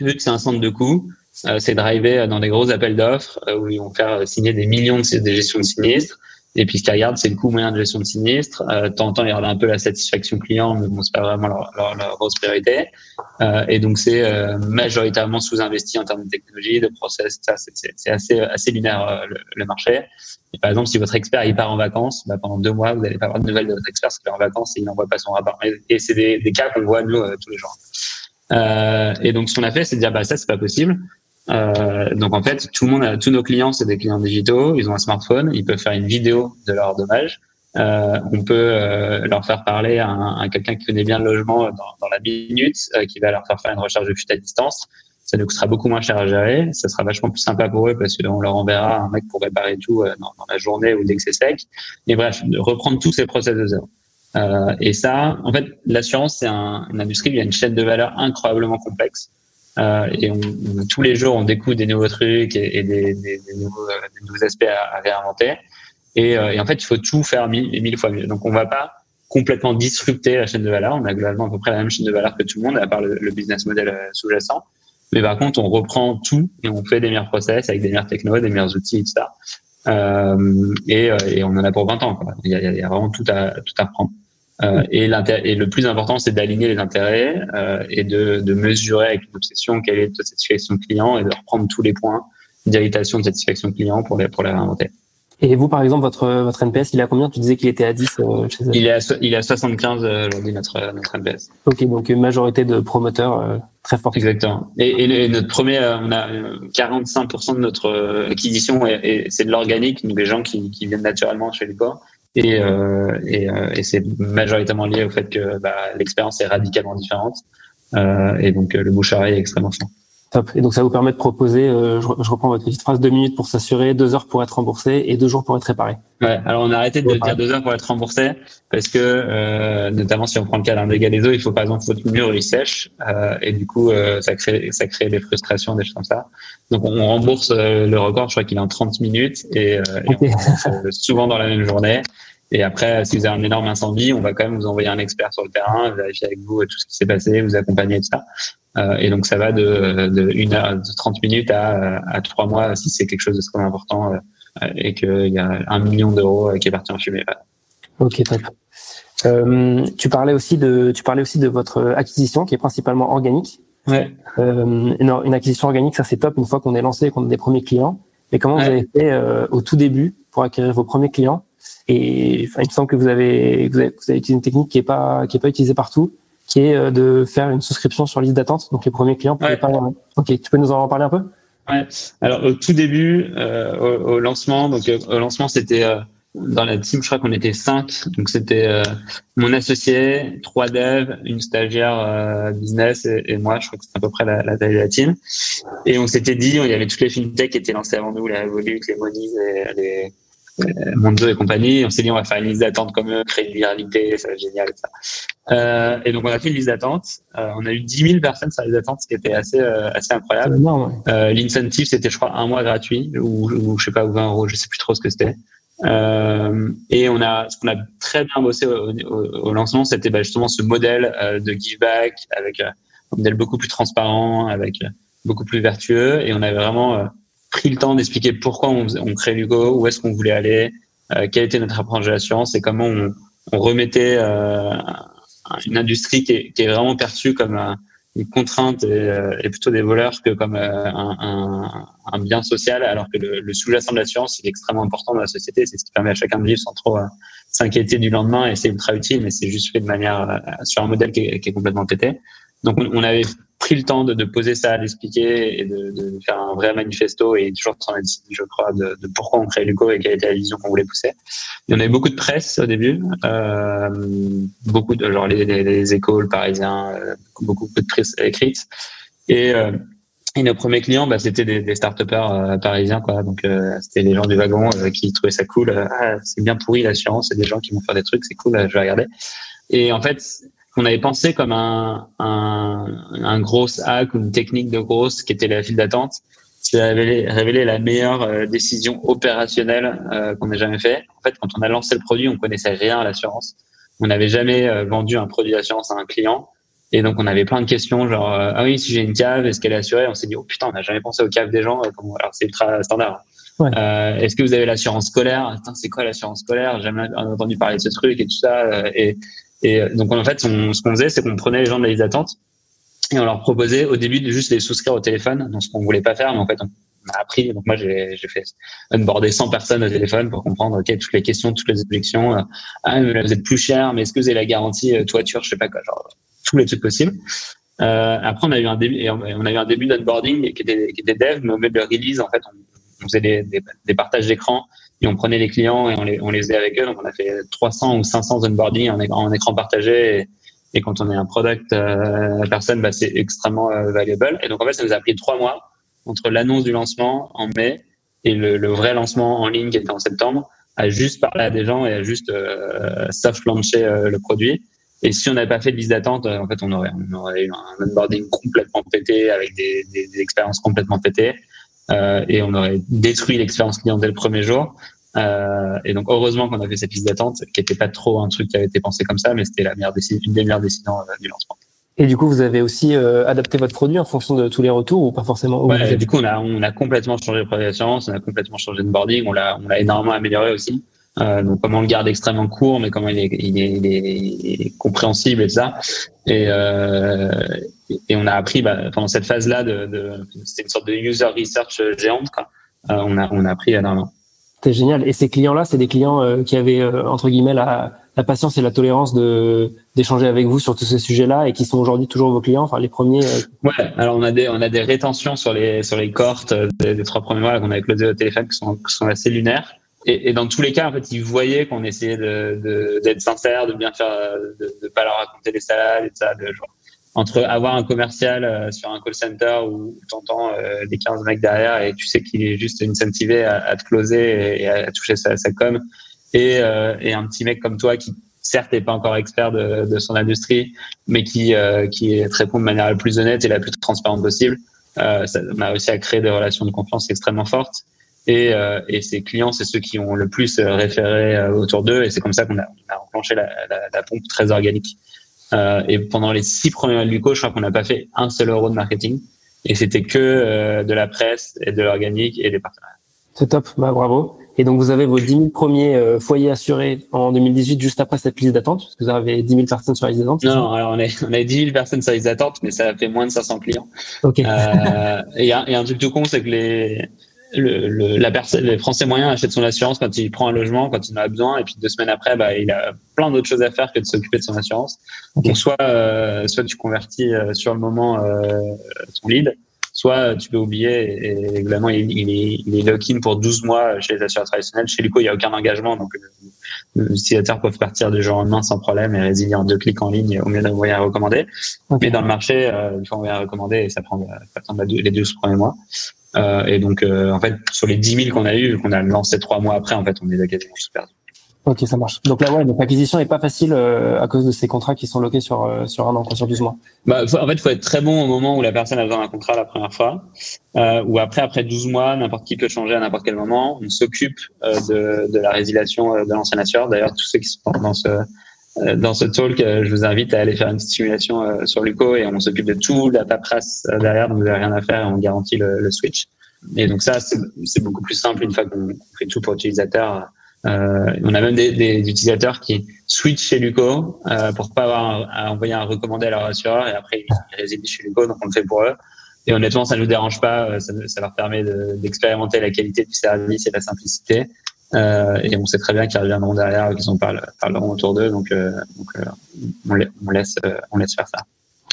vu que c'est un centre de coûts, euh, c'est driver dans des gros appels d'offres où ils vont faire signer des millions de gestions de sinistres. Et puis ce qu'ils regardent, c'est le coût moyen de gestion de sinistre. Euh, temps en temps, ils regardent un peu la satisfaction client, mais bon, c'est pas vraiment leur, leur, leur grosse priorité. Euh, et donc c'est euh, majoritairement sous-investi en termes de technologie, de process. Ça, c'est assez assez lunaire euh, le, le, marché. Et par exemple, si votre expert il part en vacances, bah, pendant deux mois, vous n'allez pas avoir de nouvelles de votre expert parce qu'il est en vacances et il n'envoie pas son rapport. Et, c'est des, des, cas qu'on voit nous tous les jours. et donc ce qu'on a fait, c'est de dire bah ça c'est pas possible. Euh, donc en fait, tout le monde, tous nos clients, c'est des clients digitaux. Ils ont un smartphone, ils peuvent faire une vidéo de leur dommage. Euh, on peut euh, leur faire parler à, quelqu'un qui connaît bien le logement dans, la minute, euh, qui va leur faire faire une recherche de fuite à distance. Ça nous coûtera beaucoup moins cher à gérer. Ça sera vachement plus sympa pour eux parce qu'on leur enverra un mec pour réparer tout euh, dans, la journée ou dès que c'est sec. Mais bref, reprendre tous ces process de zéro. Et ça, en fait, l'assurance, c'est un, une industrie qui a une chaîne de valeur incroyablement complexe. Euh, et on, tous les jours, on découvre des nouveaux trucs et, des, des, des, nouveaux, euh, des, nouveaux, aspects à, à réinventer. Et, euh, et, en fait, il faut tout faire mille, mille fois mieux. Donc, on va pas complètement disrupter la chaîne de valeur. On a globalement à peu près la même chaîne de valeur que tout le monde, à part le, le business model euh, sous-jacent. Mais par contre, on reprend tout et on fait des meilleurs process avec des meilleurs technos, des meilleurs outils, etc. Euh, et, et, on en a pour 20 ans. Il, y a, y a vraiment tout à, tout à reprendre. Euh, et, et, le plus important, c'est d'aligner les intérêts euh, et de, de, mesurer avec une obsession quelle est la satisfaction client et de reprendre tous les points d'irritation de satisfaction client pour les, pour les réinventer. Et vous, par exemple, votre, votre NPS, il est à combien? Tu disais qu'il était à 10 euh, chez Il est à, il est à 75 euh, aujourd'hui, notre, notre NPS. Ok, donc une majorité de promoteurs euh, très forts. Exactement. Et, et, notre premier, on a 45% de notre acquisition et, c'est de l'organique, donc des gens qui, qui viennent naturellement chez Lucor. Et, euh, et, et c'est majoritairement lié au fait que bah, l'expérience est radicalement différente. Euh, et donc le bouche est extrêmement fort. Et donc ça vous permet de proposer, euh, je, reprends votre petite phrase, deux minutes pour s'assurer, deux heures pour être remboursé et deux jours pour être réparé. Ouais. Alors on a arrêté de dire deux heures pour être remboursé parce que euh, notamment si on prend le cas d'un dégât des eaux, il faut par exemple votre mur il sèche euh, et du coup euh, ça crée ça crée des frustrations des choses comme ça. Donc on rembourse euh, le record, je crois qu'il est en 30 minutes et, et on souvent dans la même journée. Et après, si vous avez un énorme incendie, on va quand même vous envoyer un expert sur le terrain, vérifier avec vous tout ce qui s'est passé, vous accompagner tout ça. Euh, et donc ça va de, de une heure, de 30 minutes à, à trois mois si c'est quelque chose de très important euh, et qu'il y a un million d'euros qui est parti en fumée. Ok, top. Euh, tu parlais aussi de, tu parlais aussi de votre acquisition qui est principalement organique. Ouais. Euh, une, une, acquisition organique, ça c'est top une fois qu'on est lancé et qu'on a des premiers clients. Mais comment vous avez fait euh, au tout début pour acquérir vos premiers clients Et enfin, il me semble que vous avez, vous avez, vous avez utilisé une technique qui est pas, qui est pas utilisée partout qui est euh, de faire une souscription sur liste d'attente. Donc les premiers clients pouvaient pas. Ok, tu peux nous en parler un peu? Ouais. Alors au tout début, euh, au, lancement, donc euh, au lancement c'était euh, dans la team, je crois qu'on était cinq. Donc c'était mon associé, trois devs, une stagiaire business et, moi. Je crois que c'est à peu près la, la, taille de la team. Et on s'était dit, il y avait toutes les fintech qui étaient lancées avant nous, les Revolut, les Monies, et les euh, Monzo et compagnie. On s'est dit, on va faire une liste d'attente comme eux, créer une viralité, ça va être génial. Ça. Euh, et donc, on a fait une liste d'attente. Euh, on a eu 10 000 personnes sur la liste d'attente, ce qui était assez, euh, assez incroyable. Euh, L'incentive, c'était, je crois, un mois gratuit, ou, ou, je sais pas, ou 20 euros, je sais plus trop ce que c'était. Euh, et on a, ce qu'on a très bien bossé au, au, au lancement, c'était bah, justement ce modèle de give back avec un modèle beaucoup plus transparent, avec beaucoup plus vertueux. Et on avait vraiment pris le temps d'expliquer pourquoi on, on crée Lugo, où est-ce qu'on voulait aller, euh, quelle était notre approche de la science et comment on, on remettait euh, une industrie qui est, qui est, vraiment perçue comme une contrainte et, euh, et, plutôt des voleurs que comme euh, un, un, un, bien social, alors que le, le sous-jacent de la science est extrêmement important dans la société. C'est ce qui permet à chacun de vivre sans trop s'inquiéter du lendemain et c'est ultra utile, mais c'est juste fait de manière sur un modèle qui est, qui est complètement pété. Donc on, on avait pris le temps de, poser ça, d'expliquer et de, faire un vrai manifesto et toujours s'en je crois, de, pourquoi on crée Luco et quelle était la vision qu'on voulait pousser. Il y en avait beaucoup de presse au début, euh, beaucoup de genre les, les, les écoles parisiens, euh, beaucoup, de presse écrite. Et, euh, et nos premiers clients, bah, c'était des, des start-upers euh, parisiens, quoi. Donc, euh, c'était les gens du wagon euh, qui trouvaient ça cool. ah, c'est bien pourri l'assurance, c'est des gens qui vont faire des trucs, c'est cool, je vais regarder. Et en fait, qu'on avait pensé comme un, un, un gros hack ou une technique de grosse qui était la file d'attente, c'est révélé, révélé la meilleure euh, décision opérationnelle euh, qu'on ait jamais fait. En fait, quand on a lancé le produit, on connaissait rien à l'assurance. On n'avait jamais euh, vendu un produit d'assurance à un client. Et donc, on avait plein de questions, genre, ah oui, si j'ai une cave, est-ce qu'elle est assurée? On s'est dit, oh putain, on n'a jamais pensé aux caves des gens. Alors, c'est ultra standard. Ouais. Euh, est-ce que vous avez l'assurance scolaire? C'est quoi l'assurance scolaire? J'ai jamais entendu parler de ce truc et tout ça. Et, et euh, donc, en fait, ce qu'on faisait, c'est qu'on prenait les gens de la liste d'attente et on leur proposait au début de juste les souscrire au téléphone. Donc, ce qu'on voulait pas faire, mais en fait, on a appris. Donc, moi, j'ai fait onboarder 100 personnes au téléphone pour comprendre ok toutes les questions, toutes les objections. Euh, ah, mais vous êtes plus cher, mais est-ce que vous avez la garantie euh, toiture, je sais pas quoi, genre tous les trucs possibles. Après, on a eu un début, on a eu un début d'onboarding qui était, qui était dev, mais au milieu de release, en fait, on, faisait des partages d'écran on prenait les clients et on les, on les faisait avec eux. Donc on a fait 300 ou 500 onboarding en, en écran partagé. Et, quand on est un product euh, personne, bah, c'est extrêmement euh, valuable. Et donc en fait, ça nous a pris trois mois entre l'annonce du lancement en mai et le, le, vrai lancement en ligne qui était en septembre, à juste parler à des gens et à juste euh, soft lancer euh, le produit. Et si on n'avait pas fait de liste d'attente, en fait, on aurait, on aurait eu un onboarding complètement pété avec des, des, des expériences complètement pétées. Euh, et on aurait détruit l'expérience client dès le premier jour. Euh, et donc heureusement qu'on a fait cette liste d'attente, qui n'était pas trop un truc qui avait été pensé comme ça, mais c'était la meilleure décision, une des meilleures décisions euh, du lancement. Et du coup, vous avez aussi euh, adapté votre produit en fonction de tous les retours ou pas forcément ouais, Du coup, on a, on a complètement changé le produit d'assurance, on a complètement changé de boarding, on l'a, on l'a énormément amélioré aussi. Donc comment on le garde extrêmement court, mais comment il est, il est, il est, il est compréhensible et ça. Et, euh, et on a appris bah, pendant cette phase-là de, de c'était une sorte de user research géante. Quoi. On a, on a appris énormément. C'est génial. Et ces clients-là, c'est des clients qui avaient entre guillemets la, patience et la tolérance de d'échanger avec vous sur tous ces sujets-là et qui sont aujourd'hui toujours vos clients, enfin les premiers. Ouais, alors on a des on a des rétentions sur les sur les cohortes des, trois premiers mois qu'on a closé au téléphone qui sont, qui sont assez lunaires et, dans tous les cas, en fait, ils voyaient qu'on essayait de, de, d'être sincère, de bien faire, de, de pas leur raconter des salades et ça. De, genre, entre avoir un commercial euh, sur un call center où t'entends euh, des 15 mecs derrière et tu sais qu'il est juste incentivé à, à te closer et, à toucher sa, sa com, et, euh, et un petit mec comme toi qui certes n'est pas encore expert de, de, son industrie, mais qui euh, qui répond de manière la plus honnête et la plus transparente possible. Euh, ça m'a aussi à créer des relations de confiance extrêmement fortes. Et, euh, et ces clients, c'est ceux qui ont le plus référé autour d'eux. Et c'est comme ça qu'on a, a enclenché la, la, la, pompe très organique. Euh, et pendant les six premiers mois de Luco, je crois qu'on n'a pas fait un seul euro de marketing. Et c'était que euh, de la presse et de l'organique et des partenariats. C'est top, bah, bravo. Et donc vous avez vos 10 000 premiers euh, foyers assurés en 2018, juste après cette liste d'attente, parce que vous avez 10 000 personnes sur la liste d'attente. Non, alors on, a 10 000 personnes sur la liste d'attente, mais ça a fait moins de 500 clients. Ok. Euh, et, un, et un truc tout con, c'est que les, le, le, la personne, les Français moyens achètent son assurance quand il prend un logement, quand il en a besoin, et puis deux semaines après, bah, il a plein d'autres choses à faire que de s'occuper de son assurance. Okay. Donc soit, euh, soit tu convertis euh, sur le moment euh, ton lead, soit tu peux oublier et, globalement il, il, est, il est lock-in pour 12 mois chez les assureurs traditionnels. Chez Luco, il n'y a aucun engagement, donc les utilisateurs peuvent partir du jour au lendemain sans problème et résilier en deux clics en ligne au mieux d'envoyer un recommandé. Okay. Mais dans le marché, euh, il faut envoyer un recommandé et ça prend, ça prend les 12 premiers mois. Euh, et donc, euh, en fait, sur les 10 000 qu'on a eu, qu'on a lancé trois mois après, en fait, on est à quasiment tous perdus. Ok, ça marche. Donc là, ouais, donc l'acquisition est pas facile euh, à cause de ces contrats qui sont loqués sur euh, sur un an, sur 12 mois. Bah, faut, en fait, il faut être très bon au moment où la personne a besoin d'un contrat la première fois, euh, ou après après 12 mois, n'importe qui peut changer à n'importe quel moment. On s'occupe euh, de, de la résiliation de l'ancien assureur. D'ailleurs, tous ceux qui sont dans ce dans ce talk, je vous invite à aller faire une petite simulation sur Luco et on s'occupe de tout la paperasse derrière, donc vous n'avez rien à faire et on garantit le, le switch. Et donc ça, c'est beaucoup plus simple une fois qu'on fait tout pour l'utilisateur. Euh, on a même des, des, utilisateurs qui switchent chez Luco euh, pour pas avoir à envoyer un recommandé à leur assureur et après ils résident chez Luco, donc on le fait pour eux. Et honnêtement, ça nous dérange pas, ça, ça leur permet d'expérimenter de, la qualité du service et la simplicité. Euh, et on sait très bien qu'ils reviendront derrière, qu'ils en parleront autour d'eux, donc, euh, donc euh, on, on, laisse, on laisse faire ça.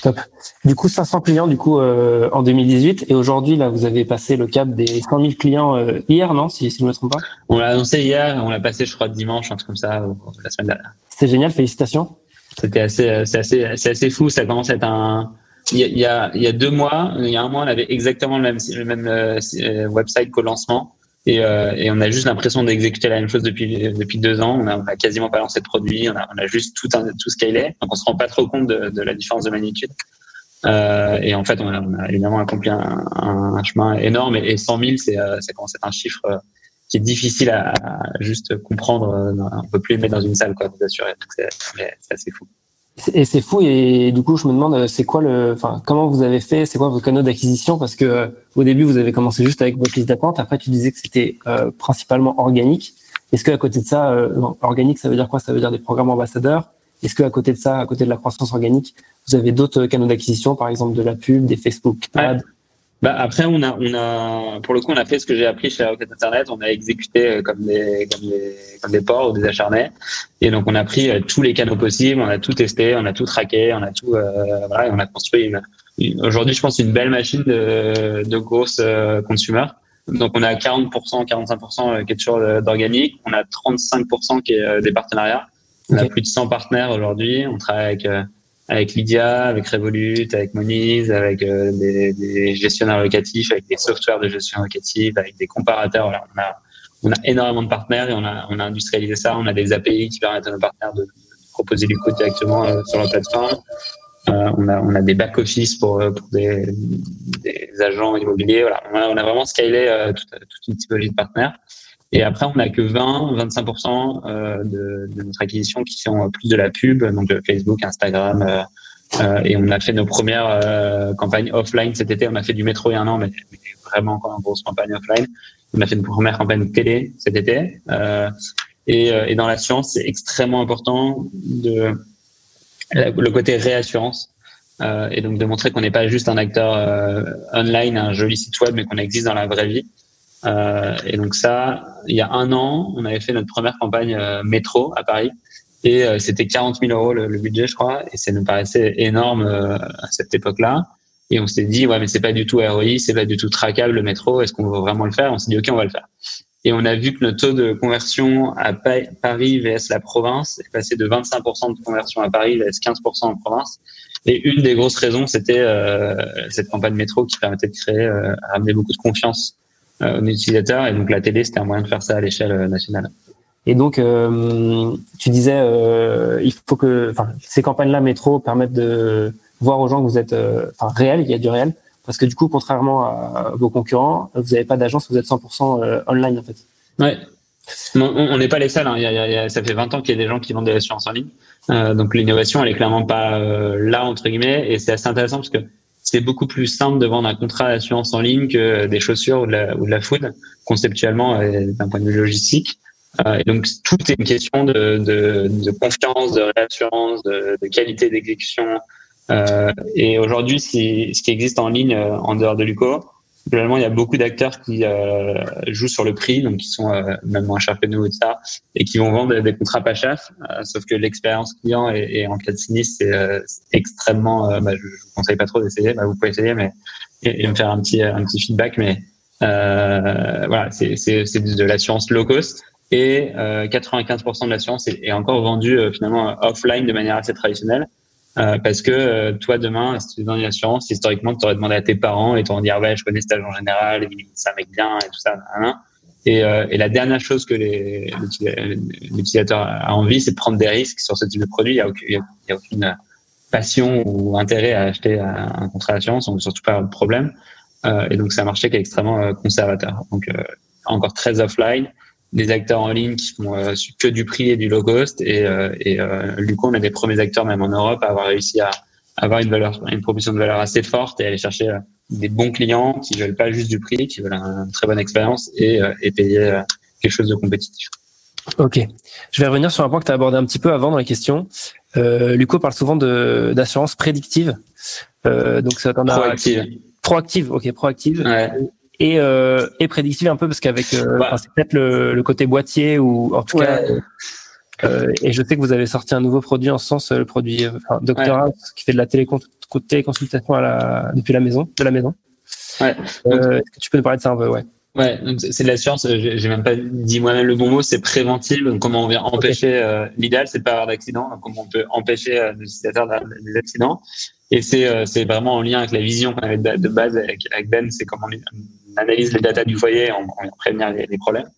Top. Du coup, 500 clients du coup euh, en 2018 et aujourd'hui là, vous avez passé le cap des 100 000 clients euh, hier, non Si, si je ne me trompe pas? On l'a annoncé hier, on l'a passé, je crois, dimanche, un truc comme ça, la semaine dernière. C'est génial, félicitations. C'était assez, c'est assez, c'est assez fou. Ça commence à être un. Il y, a, il y a, il y a deux mois, il y a un mois, on avait exactement le même, le même euh, website qu'au lancement. Et, euh, et, on a juste l'impression d'exécuter la même chose depuis depuis deux ans. On a, on a quasiment pas lancé de produit. On a, on a juste tout un, tout scalé. Donc on se rend pas trop compte de, de la différence de magnitude. Euh, et en fait, on a, on a évidemment accompli un, un, chemin énorme. Et, et 100 000, c'est euh, commence à être un chiffre euh, qui est difficile à, à juste comprendre. On peut plus le mettre dans une salle, quoi, vous assurer. C'est assez fou. Et c'est fou et du coup je me demande c'est quoi le enfin comment vous avez fait c'est quoi vos canaux d'acquisition? Parce que euh, au début vous avez commencé juste avec votre liste d'attente après tu disais que c'était euh, principalement organique. Est-ce que à côté de ça euh, organique ça veut dire quoi? Ça veut dire des programmes ambassadeurs. Est-ce que à côté de ça à côté de la croissance organique vous avez d'autres canaux d'acquisition? Par exemple de la pub des Facebook ads? Bah après, on a, on a, pour le coup, on a fait ce que j'ai appris chez Rocket Internet. On a exécuté euh, comme des, comme des, comme des porcs ou des acharnés. Et donc, on a pris euh, tous les canaux possibles. On a tout testé, on a tout traqué, on a tout, euh, voilà, et on a construit une, une aujourd'hui, je pense, une belle machine de, de grosses euh, consumer. Donc, on a 40%, 45% qui est toujours d'organique. On a 35% qui est des partenariats. On okay. a plus de 100 partenaires aujourd'hui. On travaille avec avec Lydia, avec Revolut, avec Moniz, avec euh, des, des, gestionnaires locatifs, avec des softwares de gestion locative, avec des comparateurs. Voilà, on a on a énormément de partenaires et on a on a industrialisé ça. On a des API qui permettent à nos partenaires de, proposer du code directement euh, sur la plateforme. Euh, on a on a des back office pour euh, pour des, des agents immobiliers. Voilà, on a, on a vraiment scalé euh, toute, toute une typologie de partenaires. Et après, on n'a que 20, 25% euh, de, notre acquisition qui sont plus de la pub, donc de Facebook, Instagram. Euh, euh, et on a fait nos premières euh, campagnes offline cet été. On a fait du métro il y a un an, mais, vraiment encore une grosse campagne offline. On a fait une première campagne télé cet été. Euh, et, et, dans l'assurance, c'est extrêmement important de le côté réassurance. Euh, et donc de montrer qu'on n'est pas juste un acteur online, un joli site web, mais qu'on existe dans la vraie vie. Et donc ça, il y a un an, on avait fait notre première campagne métro à Paris. Et c'était 40 000 euros le, budget, je crois, et ça nous paraissait énorme à cette époque-là. Et on s'est dit, ouais, mais c'est pas du tout ROI, c'est pas du tout traquable le métro. Est-ce qu'on veut vraiment le faire? On s'est dit, ok, on va le faire. Et on a vu que notre taux de conversion à Paris vs la province est passé de 25% de conversion à Paris vs 15% en province. Et une des grosses raisons, c'était euh, cette campagne métro qui permettait de créer, euh, ramener beaucoup de confiance euh, aux utilisateurs. Et donc la télé, c'était un moyen de faire ça à l'échelle euh, nationale. Et donc, euh, tu disais, il faut que, ces campagnes-là métro permettent de voir aux gens que vous êtes, enfin, réel, il y a du réel. Parce que du coup, contrairement à vos concurrents, vous n'avez pas d'agence, vous êtes 100% euh, online en fait. Ouais. On n'est pas les seuls. Hein. Il y a, il y a, ça fait 20 ans qu'il y a des gens qui vendent de l'assurance en ligne. Euh, donc l'innovation, elle est clairement pas euh, là entre guillemets. Et c'est assez intéressant parce que c'est beaucoup plus simple de vendre un contrat d'assurance en ligne que des chaussures ou de la, ou de la food, conceptuellement d'un point de vue logistique. Euh, donc tout est une question de, de, de confiance, de réassurance, de, de qualité d'exécution, euh, et aujourd'hui, ce qui existe en ligne euh, en dehors de Luco, globalement, il y a beaucoup d'acteurs qui euh, jouent sur le prix, donc qui sont même moins chers que nous et ça, et qui vont vendre des contrats pas chers. sauf que l'expérience client et, en cas de sinistre, c'est extrêmement. Bah, je, vous conseille pas trop d'essayer. Bah, vous pouvez essayer, mais et, me faire un petit un petit feedback. Mais voilà, c'est de l'assurance low cost. Et 95% de l'assurance est, est, encore vendue finalement offline de manière assez traditionnelle. Euh, parce que euh, toi, demain, si tu es dans une assurance, historiquement, tu aurais demandé à tes parents et tu aurais dit, ah ouais, je connais cet agent général, c'est un mec bien et tout ça. Et, euh, et la dernière chose que l'utilisateur a envie, c'est de prendre des risques sur ce type de produit. Il n'y a, aucune, a aucune passion ou intérêt à acheter un contrat d'assurance, donc surtout pas de problème. Euh, et donc, c'est un marché qui est extrêmement conservateur. Donc, encore très offline des acteurs en ligne qui font euh, que du prix et du low cost. Et, euh, et euh, du coup, on a des premiers acteurs même en Europe à avoir réussi à avoir une valeur, une proposition de valeur assez forte et aller chercher des bons clients qui veulent pas juste du prix, qui veulent une très bonne expérience et, et payer quelque chose de compétitif. Ok. Je vais revenir sur un point que tu as abordé un petit peu avant dans la question. Euh, Luco parle souvent de d'assurance prédictive. Euh, donc ça t'en a proactive. Proactive, ok, proactive. Ouais et, euh, et prédictive un peu parce qu'avec euh, c'est peut-être le, le, côté boîtier ou en tout cas euh, et je sais que vous avez sorti un nouveau produit en ce sens le produit enfin, Doctora qui fait de la téléconsultation à la depuis la maison de la maison ouais. Euh, est-ce que tu peux nous parler de ça un peu? Ouais Ouais, c'est de la science. J'ai même pas dit moi-même le bon mot. C'est préventif. comment on vient empêcher. Euh, L'idéal, c'est de pas avoir d'accident. Comment on peut empêcher euh, les utilisateurs des accidents. Et c'est c'est vraiment en lien avec la vision de, base avec, avec Ben. C'est comment analyse les datas du foyer en, en prévenir les, les problèmes.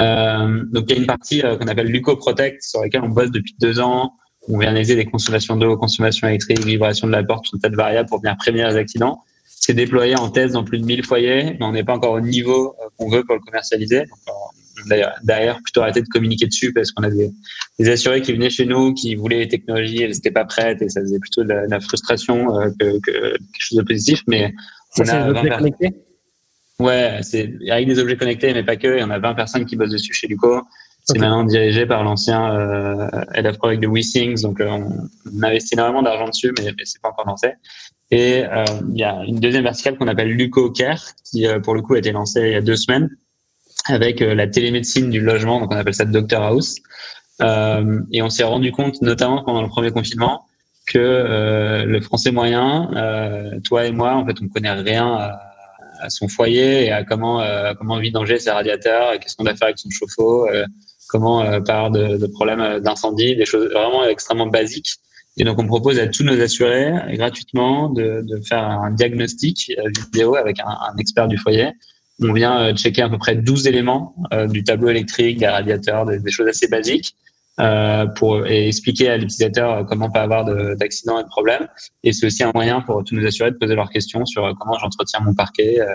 Euh, donc il y a une partie euh, qu'on appelle Luco Protect sur laquelle on bosse depuis deux ans. On vient analyser les consommations d'eau, consommation électrique, vibration de la porte, tout un tas de variables pour venir prévenir les accidents. C'est déployé en thèse dans plus de 1000 foyers, mais on n'est pas encore au niveau euh, qu'on veut pour le commercialiser. D'ailleurs, derrière, plutôt arrêter de communiquer dessus parce qu'on a des, des, assurés qui venaient chez nous, qui voulaient les technologies, elles n'étaient pas prêtes et ça faisait plutôt de la, frustration euh, que, que, quelque chose de positif. Mais ça, on a 20 Ouais, c'est avec des objets connectés, mais pas que. Il y en a 20 personnes qui bossent dessus chez Luco. C'est maintenant dirigé par l'ancien euh, head of product de WeThings, donc euh, on, investit énormément d'argent dessus, mais, mais c'est pas encore lancé. Et euh, il y a une deuxième verticale qu'on appelle Luco Care, qui euh, pour le coup a été lancée il y a deux semaines avec euh, la télémédecine du logement, donc on appelle ça Doctor House. et on s'est rendu compte, notamment pendant le premier confinement, que le français moyen, toi et moi, en fait, on connaît rien à son foyer et à comment euh, comment vidanger ses radiateurs, qu'est-ce qu'on doit faire avec son chauffe-eau, euh, comment euh, avoir de, de problèmes d'incendie, des choses vraiment extrêmement basiques. Et donc on propose à tous nos assurés gratuitement de, de faire un diagnostic vidéo avec un, expert du foyer. On vient checker à peu près 12 éléments du tableau électrique, des radiateurs, des choses assez basiques euh, pour et expliquer à l'utilisateur comment pas avoir d'accidents et de problèmes. Et c'est aussi un moyen pour tous nous assurer de poser leurs questions sur comment j'entretiens mon parquet. Euh,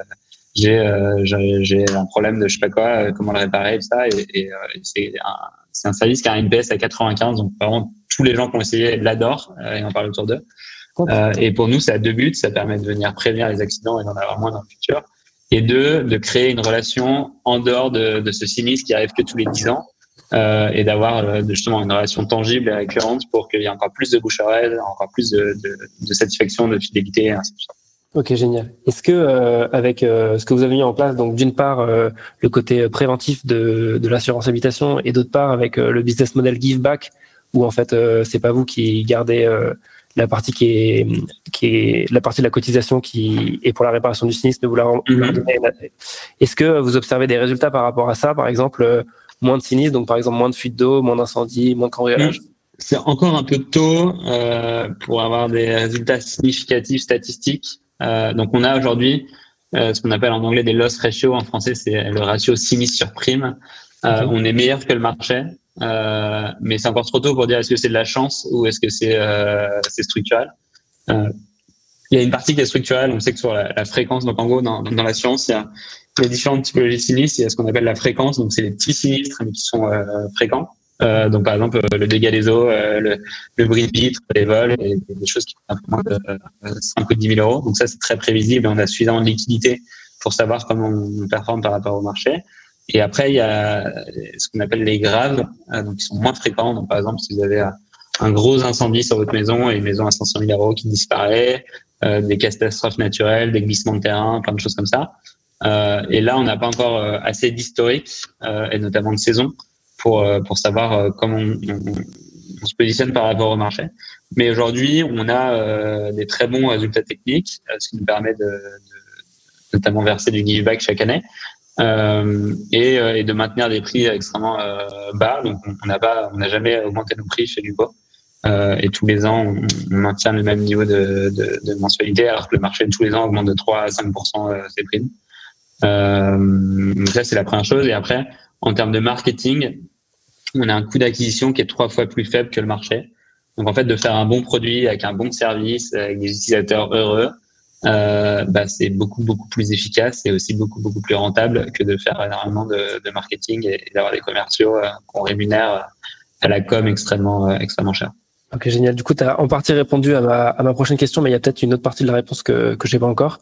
euh, j'ai j'ai un problème de je sais pas quoi, comment le réparer, et ça. Et, et, c'est un, un service qui a un NPS à 95, donc vraiment tous les gens qui ont essayé l'adorent et en parlent autour d'eux. Euh, et pour nous, ça a deux buts. Ça permet de venir prévenir les accidents et d'en avoir moins dans le futur. Et deux, de créer une relation en dehors de, de ce sinistre qui arrive que tous les 10 ans euh, et d'avoir euh, justement une relation tangible et récurrente pour qu'il y ait encore plus de bouche à oreille, encore plus de, de, de satisfaction, de fidélité, et ainsi de suite. Ok, génial. Est-ce que euh, avec euh, ce que vous avez mis en place, donc d'une part euh, le côté préventif de, de l'assurance habitation et d'autre part avec le business model give back, où en fait c'est pas vous qui gardez la partie qui est qui est la partie de la cotisation qui est pour la réparation du sinistre, mais vous la, mhm. Est-ce que vous observez des résultats par rapport à ça, par exemple moins de sinistres, donc par exemple moins de fuites d'eau, moins d'incendies, moins de cambriolage C'est encore un peu tôt pour avoir des résultats significatifs statistiques. Euh, donc on a aujourd'hui euh, ce qu'on appelle en anglais des loss ratio. En français, c'est le ratio sinistre sur prime. Euh, on est meilleur que le marché, mais c'est encore trop tôt pour dire est-ce que c'est de la chance ou est-ce que c'est structurel. Il y a une partie qui est structurelle. On sait que sur la, fréquence, donc en gros, dans, dans l'assurance, il y a, il y a différentes typologies de sinistres. Il y a ce qu'on appelle la fréquence, donc c'est les petits sinistres mais qui sont fréquents. Euh, donc par exemple euh, le dégât des eaux, euh, le, le bris de vitre, les vols, et, des choses qui coûtent moins de 5 ou 10 000 euros. Donc ça c'est très prévisible et on a suffisamment de liquidité pour savoir comment on performe par rapport au marché. Et après il y a ce qu'on appelle les graves, donc qui sont moins fréquents. Donc par exemple si vous avez un gros incendie sur votre maison et une maison à 500 000 euros qui disparaît, euh, des catastrophes naturelles, des glissements de terrain, plein de choses comme ça. Euh, et là, on n'a pas encore assez d'historique et notamment de saison pour, euh, pour savoir euh, comment on, on, se positionne par rapport au marché. Mais aujourd'hui, on a euh, des très bons résultats techniques, ce qui nous permet de, de notamment verser du give back chaque année. Euh, et, et, de maintenir des prix extrêmement euh, bas. Donc, on n'a pas, on n'a jamais augmenté nos prix chez Duco. Euh, et tous les ans, on, maintient le même niveau de, de, de, mensualité, alors que le marché tous les ans augmente de 3 à 5 ses prix. Donc ça, c'est la première chose. Et après, en termes de marketing, on a un coût d'acquisition qui est trois fois plus faible que le marché. Donc en fait, de faire un bon produit avec un bon service, avec des utilisateurs heureux, euh, bah, c'est beaucoup beaucoup plus efficace et aussi beaucoup beaucoup plus rentable que de faire énormément de, de marketing et, d'avoir des commerciaux euh, qu'on rémunère à la com extrêmement euh, extrêmement cher. Ok, génial. Du coup, tu as en partie répondu à ma, à ma prochaine question, mais il y a peut-être une autre partie de la réponse que que j'ai pas encore.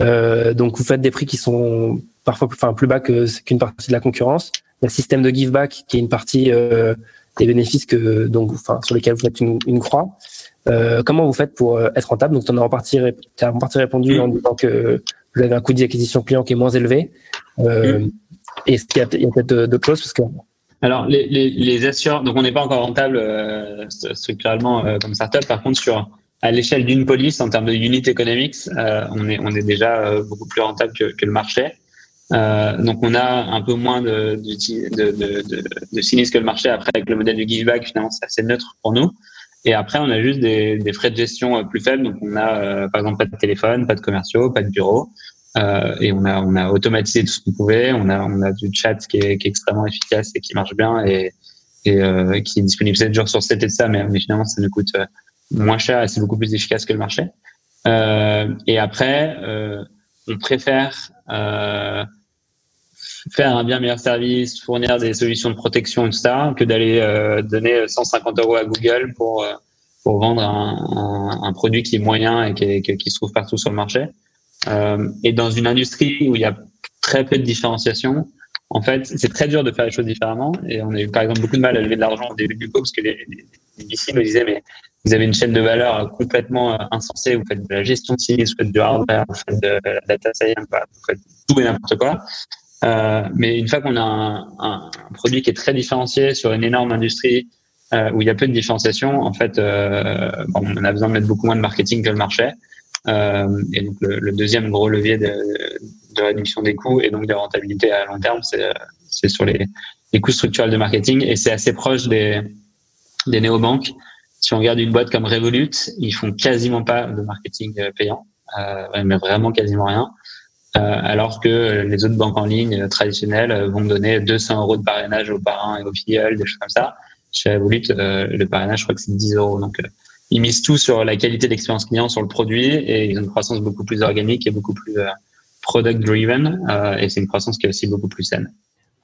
Euh, donc, vous faites des prix qui sont parfois plus, enfin, plus bas que qu'une partie de la concurrence le système de give back qui est une partie euh, des bénéfices que donc enfin sur lesquels vous faites une, une croix. Euh, comment vous faites pour euh, être rentable? Donc, tu en as en partie, as en partie répondu en disant que vous avez un coût d'acquisition client qui est moins élevé. Euh, Est-ce qu'il y a, peut-être d'autres choses? Parce que alors les, les, les assureurs, donc on n'est pas encore rentable euh, structurellement euh, comme startup. Par contre, sur à l'échelle d'une police en termes de unit economics, on est on est déjà beaucoup plus rentable que, que le marché. Euh, donc on a un peu moins de, de, de, de, de sinistres que le marché. Après, avec le modèle du give back, finalement, c'est assez neutre pour nous. Et après, on a juste des, des frais de gestion euh, plus faibles. Donc on a, euh, par exemple, pas de téléphone, pas de commerciaux, pas de bureau. Euh, et on a, on a automatisé tout ce qu'on pouvait. On a, on a du chat qui est, qui est extrêmement efficace et qui marche bien et, et euh, qui est disponible 7 jours sur 7 et de ça. Mais, finalement, ça nous coûte moins cher et c'est beaucoup plus efficace que le marché. et après, on préfère faire un bien meilleur service, fournir des solutions de protection et tout ça, que d'aller euh, donner 150 euros à Google pour euh, pour vendre un, un, un, produit qui est moyen et qui, qui, se trouve partout sur le marché. Euh, et dans une industrie où il y a très peu de différenciation, en fait, c'est très dur de faire les choses différemment. Et on a eu par exemple beaucoup de mal à lever de l'argent au début du coup parce que les, les, VC nous disaient mais vous avez une chaîne de valeur complètement euh, insensée, vous faites de la gestion de sinistre, vous faites du hardware, vous faites de la data science, vous faites tout et n'importe quoi. Euh, mais une fois qu'on a un, un, produit qui est très différencié sur une énorme industrie euh, où il y a peu de différenciation, en fait, euh, bon, on a besoin de mettre beaucoup moins de marketing que le marché. Euh, et donc le, le, deuxième gros levier de, de, réduction des coûts et donc de rentabilité à long terme, c'est sur les, les coûts structurels de marketing et c'est assez proche des, des néobanques. Si on regarde une boîte comme Revolut, ils font quasiment pas de marketing payant, euh, mais vraiment quasiment rien. Euh, alors que les autres banques en ligne traditionnelles vont donner 200 euros de parrainage aux parents et aux filleuls, des choses comme ça. Chez Revolut, euh, le parrainage, je crois que c'est 10 euros. Donc, euh, ils misent tout sur la qualité d'expérience client, sur le produit, et ils ont une croissance beaucoup plus organique et beaucoup plus product driven, et c'est une croissance qui est aussi beaucoup plus saine.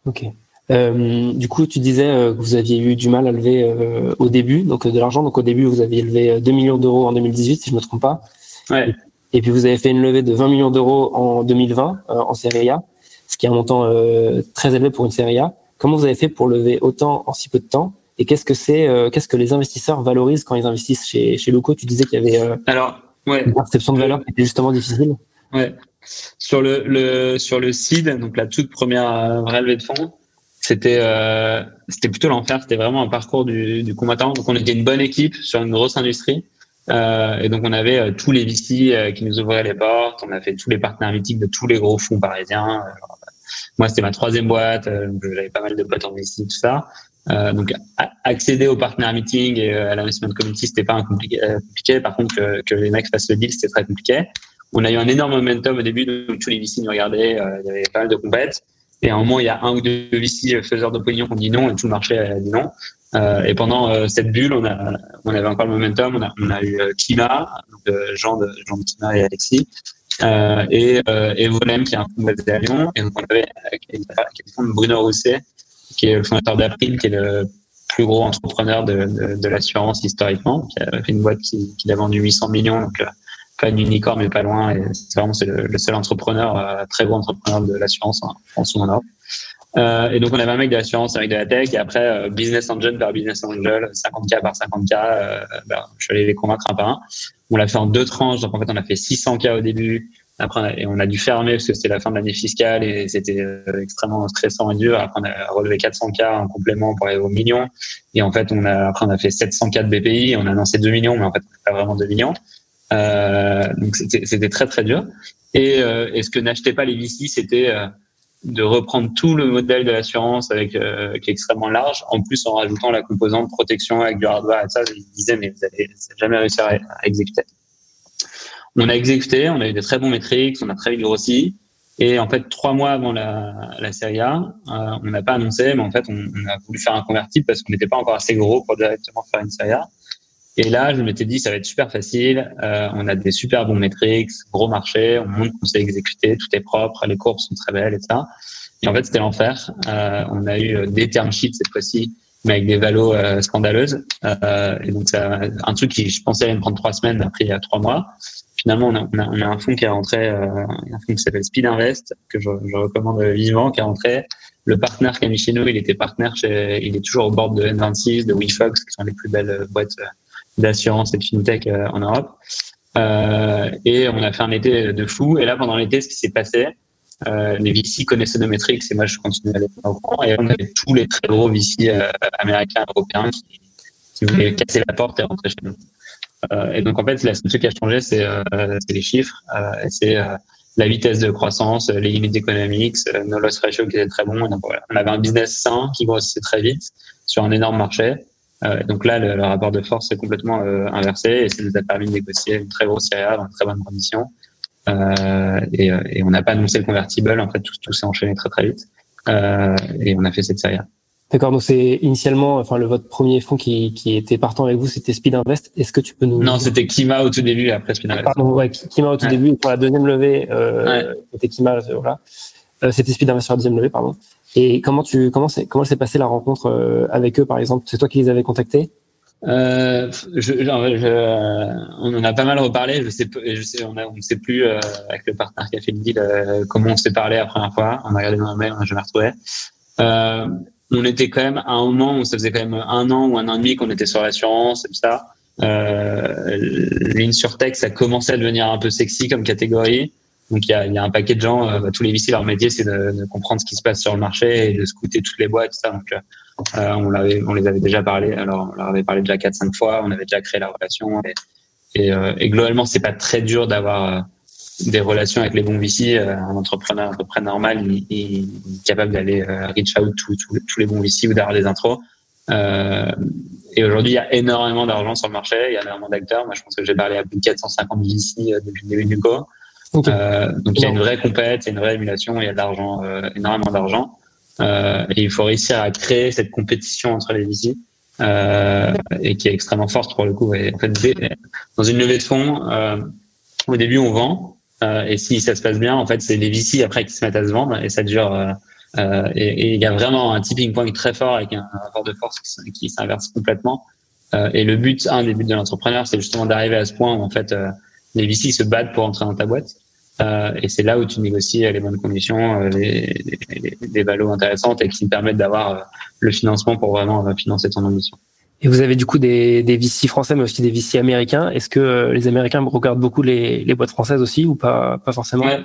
Ok. Euh, du coup, tu disais que vous aviez eu du mal à lever euh, au début, donc de l'argent. Donc au début, vous aviez levé 2 millions d'euros en 2018, si je ne me trompe pas. Ouais. Et puis vous avez fait une levée de 20 millions d'euros en 2020 euh, en série A, ce qui est un montant euh, très élevé pour une série A. Comment vous avez fait pour lever autant en si peu de temps? Et qu'est-ce que c'est euh, Qu'est-ce que les investisseurs valorisent quand ils investissent chez chez Loco Tu disais qu'il y avait alors ouais. une perception de valeur qui était justement difficile. Ouais. Sur le, le sur le seed, donc la toute première vraie levée de fonds, c'était euh, c'était plutôt l'enfer. C'était vraiment un parcours du, du combattant. Donc on était une bonne équipe sur une grosse industrie. Euh, et donc on avait euh, tous les VC euh, qui nous ouvraient les portes. On a fait tous les partenaires mythiques de tous les gros fonds parisiens. moi c'était ma troisième boîte. j'avais pas mal de potes en VC, tout ça. Donc accéder au partenaire meeting et à l'investment community c'était pas un compliqué, compliqué. Par contre que, que les mecs fassent le deal c'était très compliqué. On a eu un énorme momentum au début, donc tous les VC nous regardaient, il y avait pas mal de compètes. Et à un moment, il y a un ou deux VC faiseurs d'opinion qui ont dit non et tout le marché a dit non. Euh, et pendant euh, cette bulle, on, a, on avait encore le momentum. On a, on a eu euh, Kima, donc, euh, Jean, de, Jean de et Alexis, euh, et, et Volem, qui est un fonds basé à Lyon. Et donc, on avait fonds de Bruno Rousset, qui est le fondateur d'April, qui est le plus gros entrepreneur de, l'assurance historiquement, qui a fait une boîte qui, qui a vendu 800 millions, donc pas une unicorn, mais pas loin. Et c'est vraiment c'est le, seul entrepreneur, très gros entrepreneur de l'assurance en France ou en Europe. Euh, et donc on avait un mec de l'assurance, un mec de la tech, et après euh, business angel par business angel, 50k par 50k. Euh, ben, je suis allé les convaincre un par un. On l'a fait en deux tranches, donc en fait on a fait 600k au début. Après et on a dû fermer parce que c'était la fin de l'année fiscale et c'était euh, extrêmement stressant et dur. Après on a relevé 400k en complément pour aller au million. Et en fait on a après on a fait 700k de BPI, on a annoncé 2 millions, mais en fait pas vraiment 2 millions. Euh, donc c'était très très dur. Et, et ce que n'achetaient pas les VC, c'était de reprendre tout le modèle de l'assurance avec euh, qui est extrêmement large, en plus en rajoutant la composante protection avec du hardware et ça, ils disaient mais vous avez jamais réussi à, exécuter. On a exécuté, on a eu des très bons métriques, on a très vite grossi. Et en fait, trois mois avant la, la série A, euh, on n'a pas annoncé, mais en fait, on, on, a voulu faire un convertible parce qu'on n'était pas encore assez gros pour directement faire une série A. Et là, je m'étais dit, ça va être super facile. Euh, on a des super bons métriques, gros marché, on montre qu'on sait exécuter, tout est propre, les courbes sont très belles et ça. Et en fait, c'était l'enfer. Euh, on a eu des term sheets cette fois-ci, mais avec des valos euh, scandaleuses. Euh, et donc, c'est un truc qui, je pensais, allait me prendre trois semaines, après il y a trois mois. Finalement, on a, on a, on a un fonds qui est rentré, euh, un fonds qui s'appelle Speed Invest, que je, je, recommande vivement, qui est rentré. Le partenaire qui a mis chez nous, il était partenaire chez, il est toujours au bord de N26, de WeFox, qui sont les plus belles boîtes d'assurance et de fintech en Europe. Euh, et on a fait un été de fou. Et là, pendant l'été, ce qui s'est passé, euh, les VC connaissaient nos métriques et moi, je continue à aller au courant. Et on avait tous les très gros VC euh, américains, européens qui, qui voulaient mhm. casser la porte et rentrer chez nous. Euh, et donc, en fait, la seule chose qui a changé, c'est euh, les chiffres. c'est la vitesse de croissance, les limites économiques, nos loss ratio qui étaient très bons. Donc, voilà. On avait un business sain qui grossissait très vite sur un énorme marché. Euh, donc là, le, rapport de force est complètement euh, inversé et ça nous a permis de négocier une très grosse série dans de très bonnes conditions. Euh, et, et, on n'a pas annoncé le convertible. En fait, tout, tout s'est enchaîné très très vite et on a fait cette série. D'accord, donc c'est initialement, enfin le votre premier fonds qui, qui était partant avec vous, c'était Speed Invest. Est-ce que tu peux nous Non, c'était Kima au tout début, après Speed Invest. Pardon, ouais, Kima au tout début. Pour la deuxième levée, euh, ouais. c'était Kima, voilà. Euh, c'était Speed Invest sur la deuxième levée, pardon. Et comment tu comment c'est comment s'est passée la rencontre euh, avec eux par exemple? C'est toi qui les avais contactés? Euh, je, je, on en a pas mal reparlé. Je sais, je sais, on, a, on ne sait plus euh, avec le partenaire qui a fait le deal euh, comment on s'est parlé la première fois. On a regardé dans un mail, on n'a jamais retrouvé. Euh, on était quand même à un moment où ça faisait quand même un an ou un an et demi qu'on était sur l'assurance et tout ça. Euh, L'insurtech, ça commençait à devenir un peu sexy comme catégorie. Donc il y a, y a, un paquet de gens, euh, bah, tous les VC, leur métier, c'est de, de, comprendre ce qui se passe sur le marché et de scouter toutes les boîtes, tout ça. Donc euh, on, l'avait, on les avait déjà parlé. Alors on leur avait parlé déjà quatre, cinq fois. On avait déjà créé la relation. Et, et, euh, et globalement, c'est pas très dur d'avoir euh, des relations avec les bons VC. un entrepreneur près normal, il, il est capable d'aller reach out tous les bons VC ou d'avoir des intros. et aujourd'hui, il y a énormément d'argent sur le marché. Il y a énormément d'acteurs. Moi, je pense que j'ai parlé à plus de 450 VC depuis le début du co. Euh, donc il y a une vraie compète, il y a une vraie émulation, il y a de l'argent, euh, énormément d'argent. Euh, et il faut réussir à créer cette compétition entre les VC euh, et qui est extrêmement forte pour le coup. Et en fait, dans une levée de fonds, euh, au début on vend euh, et si ça se passe bien, en fait c'est les VC après qui se mettent à se vendre et ça dure. et il y a vraiment un tipping point très fort avec un, rapport de force qui, qui s'inverse complètement. et le but, un des buts de l'entrepreneur, c'est justement d'arriver à ce point où en fait les VC se battent pour entrer dans ta boîte. Euh, et c'est là où tu négocies les bonnes conditions, euh, les, les, les valos intéressantes et qui te permettent d'avoir euh, le financement pour vraiment financer ton ambition. Et vous avez du coup des, des VC français, mais aussi des VC américains. Est-ce que les Américains regardent beaucoup les, les boîtes françaises aussi ou pas, pas forcément? Ouais.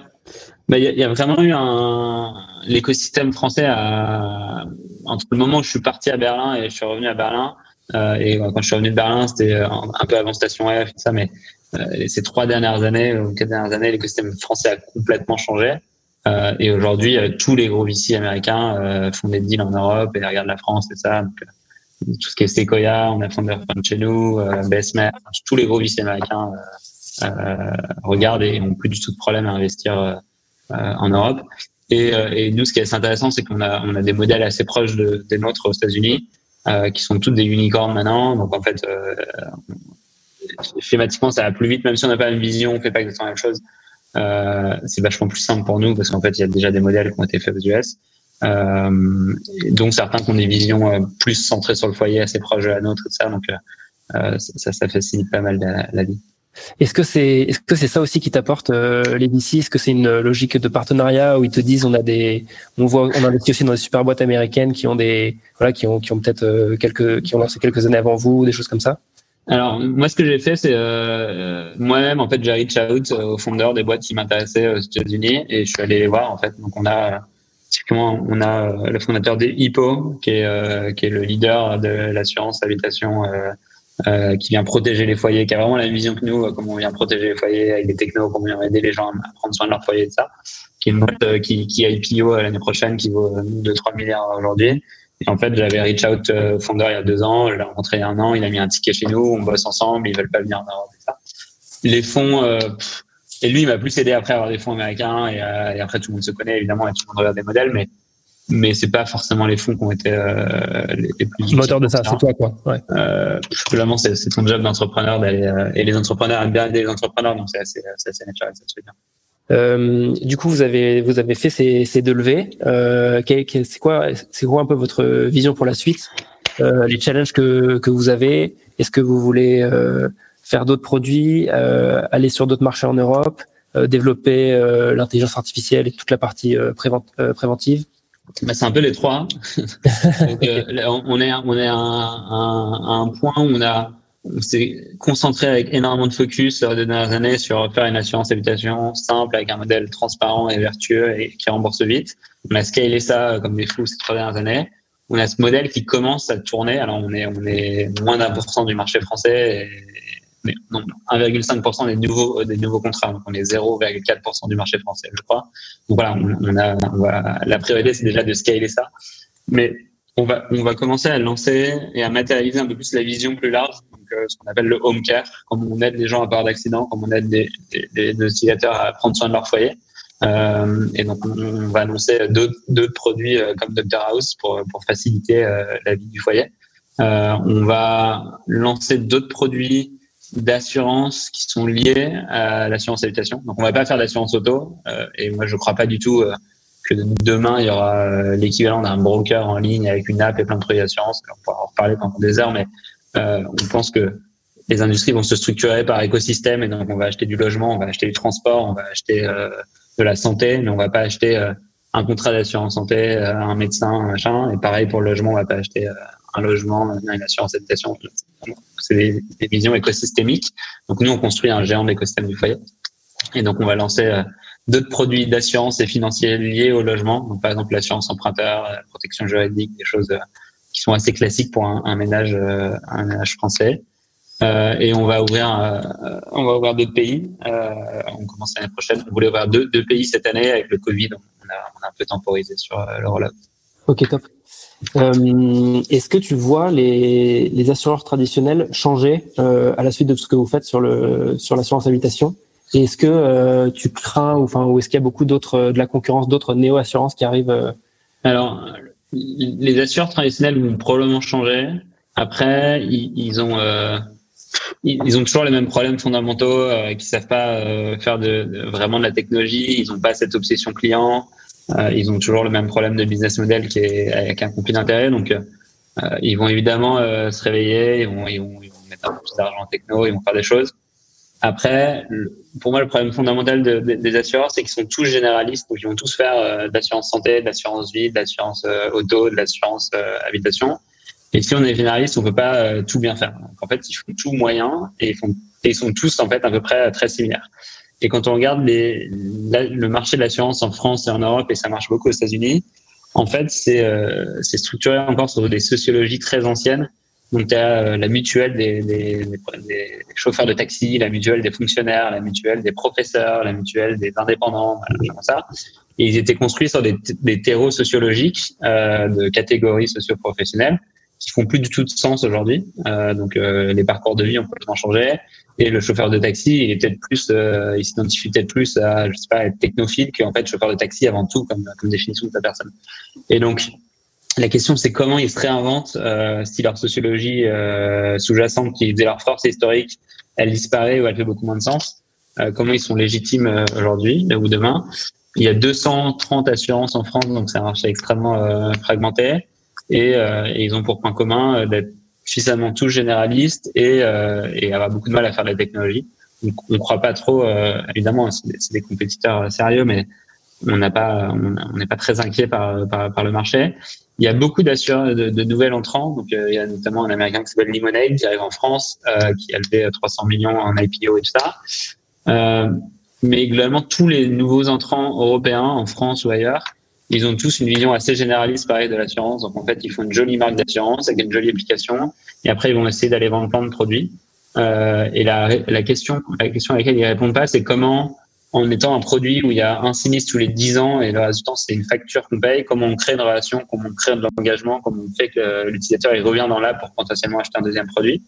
Bah, il y, a, y, a vraiment eu un l'écosystème français entre le moment où je suis parti à Berlin et je suis revenu à Berlin. Euh, et quand je suis revenu de Berlin, c'était un peu avant Station F, ça, mais euh, ces trois dernières années ou quatre dernières années, l'écosystème français a complètement changé. Euh, et aujourd'hui, euh, tous les gros VC américains font des deals en Europe et regardent la France et ça. Donc, tout ce qui est Sequoia, on a Founder Fund chez nous, Bessemer, tous les gros VC américains regardent et ont plus du tout de problème à investir en Europe. Et, et, nous, ce qui est assez intéressant, c'est qu'on a, on a des modèles assez proches de, des nôtres aux États-Unis, euh, qui sont toutes des unicorns maintenant. Donc en fait, euh, schématiquement, ça va plus vite, même si on n'a pas la même vision, on fait pas exactement la même chose. Euh, c'est vachement plus simple pour nous parce qu'en fait, il y a déjà des modèles qui ont été faits aux US. Euh, donc certains qui ont des visions euh, plus centrées sur le foyer, assez proches de la nôtre, et ça. Donc ça, ça facilite pas mal la, vie. Est-ce que c'est est-ce que c'est ça aussi qui t'apporte les VC Est-ce que c'est une logique de partenariat où ils te disent on a des on voit on investit aussi dans des super boîtes américaines qui ont des voilà qui ont qui ont peut-être quelques qui ont lancé quelques années avant vous des choses comme ça? Alors moi, ce que j'ai fait, c'est euh, moi-même en fait, j'ai reach out aux fondeurs des boîtes qui m'intéressaient aux États-Unis et je suis allé les voir en fait. Donc on a typiquement on a le fondateur des Hippo qui est euh, qui est le leader de l'assurance habitation euh, euh, qui vient protéger les foyers, qui a vraiment la même vision que nous, comment on vient protéger les foyers avec des technos, comment on vient aider les gens à prendre soin de leur foyer et ça. Qui est une boîte qui qui a IPO l'année prochaine qui vaut 2-3 milliards aujourd'hui et en fait, j'avais reach out euh, fondeur il y a deux ans, je l'ai rencontré il y a un an, il a mis un ticket chez nous, on bosse ensemble, ils veulent pas venir en Europe et ça. Les fonds, euh, et lui, il m'a plus aidé après à avoir des fonds américains et, euh, et, après tout le monde se connaît évidemment et tout le monde regarde des modèles, mais mais c'est pas forcément les fonds qui ont été euh, les, les, plus moteur de ça, c'est toi quoi. Ouais. Euh, vraiment, c'est ton job d'entrepreneur d'aller et les entrepreneurs aiment bien aider les entrepreneurs, donc c'est assez, assez naturel, ça se fait bien. Euh, du coup, vous avez vous avez fait ces, ces deux levées. Euh, c'est quoi c'est quoi un peu votre vision pour la suite euh, Les challenges que que vous avez? Est-ce que vous voulez euh, faire d'autres produits, euh, aller sur d'autres marchés en Europe, euh, développer l'intelligence artificielle et toute la partie préventive? Bah, c'est un peu les trois. Donc, on est on est à un, un, un point où on a on s'est concentré avec énormément de focus ces dernières années sur faire une assurance habitation simple avec un modèle transparent et vertueux et qui rembourse vite. On a scalé ça comme des fous ces trois dernières années. On a ce modèle qui commence à tourner. Alors on est on est moins d'un pour cent du marché français, et, 1,5% des nouveaux des nouveaux contrats. Donc on est 0,4% du marché français, je crois. Donc voilà, on, a on la priorité c'est déjà de scaler ça. Mais on va, on va commencer à lancer et à matérialiser un peu plus la vision plus large euh, ce qu'on appelle le home care, comme on aide les gens à part d'accident, comme on aide des, des, des, utilisateurs à prendre soin de leur foyer. Euh, et donc, on, va annoncer d'autres produits euh, comme Dr House pour, faciliter euh, la vie du foyer. Euh, on va lancer d'autres produits d'assurance qui sont liés à l'assurance habitation. Donc, on va pas faire d'assurance auto. et moi, je crois pas du tout que demain, il y aura l'équivalent d'un broker en ligne avec une app et plein de produits d'assurance. On pourra en reparler pendant des heures, mais euh, on pense que les industries vont se structurer par écosystème et donc on va acheter du logement, on va acheter du transport, on va acheter euh, de la santé, mais on va pas acheter euh, un contrat d'assurance santé, un médecin, un machin. Et pareil pour le logement, on va pas acheter un logement, une assurance habitation. C'est des, visions écosystémiques. Donc nous, on construit un géant d'écosystème du foyer. Et donc on va lancer d'autres produits d'assurance et financiers liés au logement. Donc par exemple l'assurance emprunteur, la protection juridique, des choses qui sont assez classiques pour un, un ménage, euh, un ménage français. Euh, et on va ouvrir, euh, on va ouvrir d'autres pays. Euh, on commence l'année prochaine. On voulait ouvrir deux, deux, pays cette année avec le Covid. On a, on a un peu temporisé sur le rollout. Ok, top. Euh, Est-ce que tu vois les, les assureurs traditionnels changer euh, à la suite de tout ce que vous faites sur le sur l'assurance habitation? Et est-ce que euh, tu crains, ou enfin, ou est-ce qu'il y a beaucoup d'autres de la concurrence, d'autres néo assurances qui arrivent Alors, les assureurs traditionnels vont probablement changer. Après, ils, ont euh, ils, ont toujours les mêmes problèmes fondamentaux, euh, qui savent pas euh, faire de, vraiment de la technologie. Ils n'ont pas cette obsession client. Euh, ils ont toujours le même problème de business model qui est avec un conflit d'intérêt. Donc, euh, ils vont évidemment se réveiller. Ils vont, ils vont, ils vont mettre un peu plus d'argent en techno. Ils vont faire des choses. Après, pour moi, le problème fondamental de, de, des assureurs, c'est qu'ils sont tous généralistes, donc ils vont tous faire euh, de l'assurance santé, de l'assurance vie, de l'assurance euh, auto, de l'assurance euh, habitation. Et si on est généraliste, on peut pas tout bien faire. en fait, ils font tout moyen et ils, font, et ils sont tous en fait à peu près très similaires. Et quand on regarde les, le marché de l'assurance en France et en Europe, et ça marche beaucoup aux États-Unis, en fait, c'est euh, structuré encore sur des sociologies très anciennes. Donc, tu as euh, la mutuelle des, des, des, chauffeurs de taxi, la mutuelle des fonctionnaires, la mutuelle des professeurs, la mutuelle des indépendants, comme ça. Et ils étaient construits sur des, des terreaux sociologiques euh, de catégories socio-professionnelles qui font plus du tout de sens aujourd'hui. Euh, donc, euh, les parcours de vie ont complètement changé. Et le chauffeur de taxi, il est peut-être plus, euh, il s'identifie peut-être plus à, je sais pas, être technophile qu'en fait chauffeur de taxi avant tout comme, comme définition de sa personne. Et donc, la question, c'est comment ils se réinventent euh, si leur sociologie euh, sous-jacente, qui faisait leur force historique, elle disparaît ou elle fait beaucoup moins de sens. Euh, comment ils sont légitimes euh, aujourd'hui ou demain Il y a 230 assurances en France, donc c'est un marché extrêmement fragmenté. Et, et, ils ont pour point commun d'être suffisamment tous généralistes et, euh, et avoir beaucoup de mal à faire de la technologie. Donc, on ne croit pas trop, euh, évidemment, c'est des, compétiteurs sérieux, mais on n'a pas, on n'est pas très inquiet par, par, par, le marché. Il y a beaucoup d'assureurs de, de nouvelles entrants. Donc, euh, il y a notamment un américain qui s'appelle Lemonade qui arrive en France, euh, qui a levé 300 millions en IPO et tout ça. Euh, mais globalement, tous les nouveaux entrants européens en France ou ailleurs ils ont tous une vision assez généraliste, pareil, de l'assurance. Donc, en fait, ils font une jolie marque d'assurance avec une jolie application. Et après, ils vont essayer d'aller vendre plein de produits. Euh, et la, la, question, la question à laquelle ils répondent pas, c'est comment, en étant un produit où il y a un sinistre tous les 10 ans et le reste du temps, c'est une facture qu'on paye, comment on crée une relation, comment on crée de l'engagement, comment on fait que l'utilisateur, il revient dans l'app pour potentiellement acheter un deuxième produit.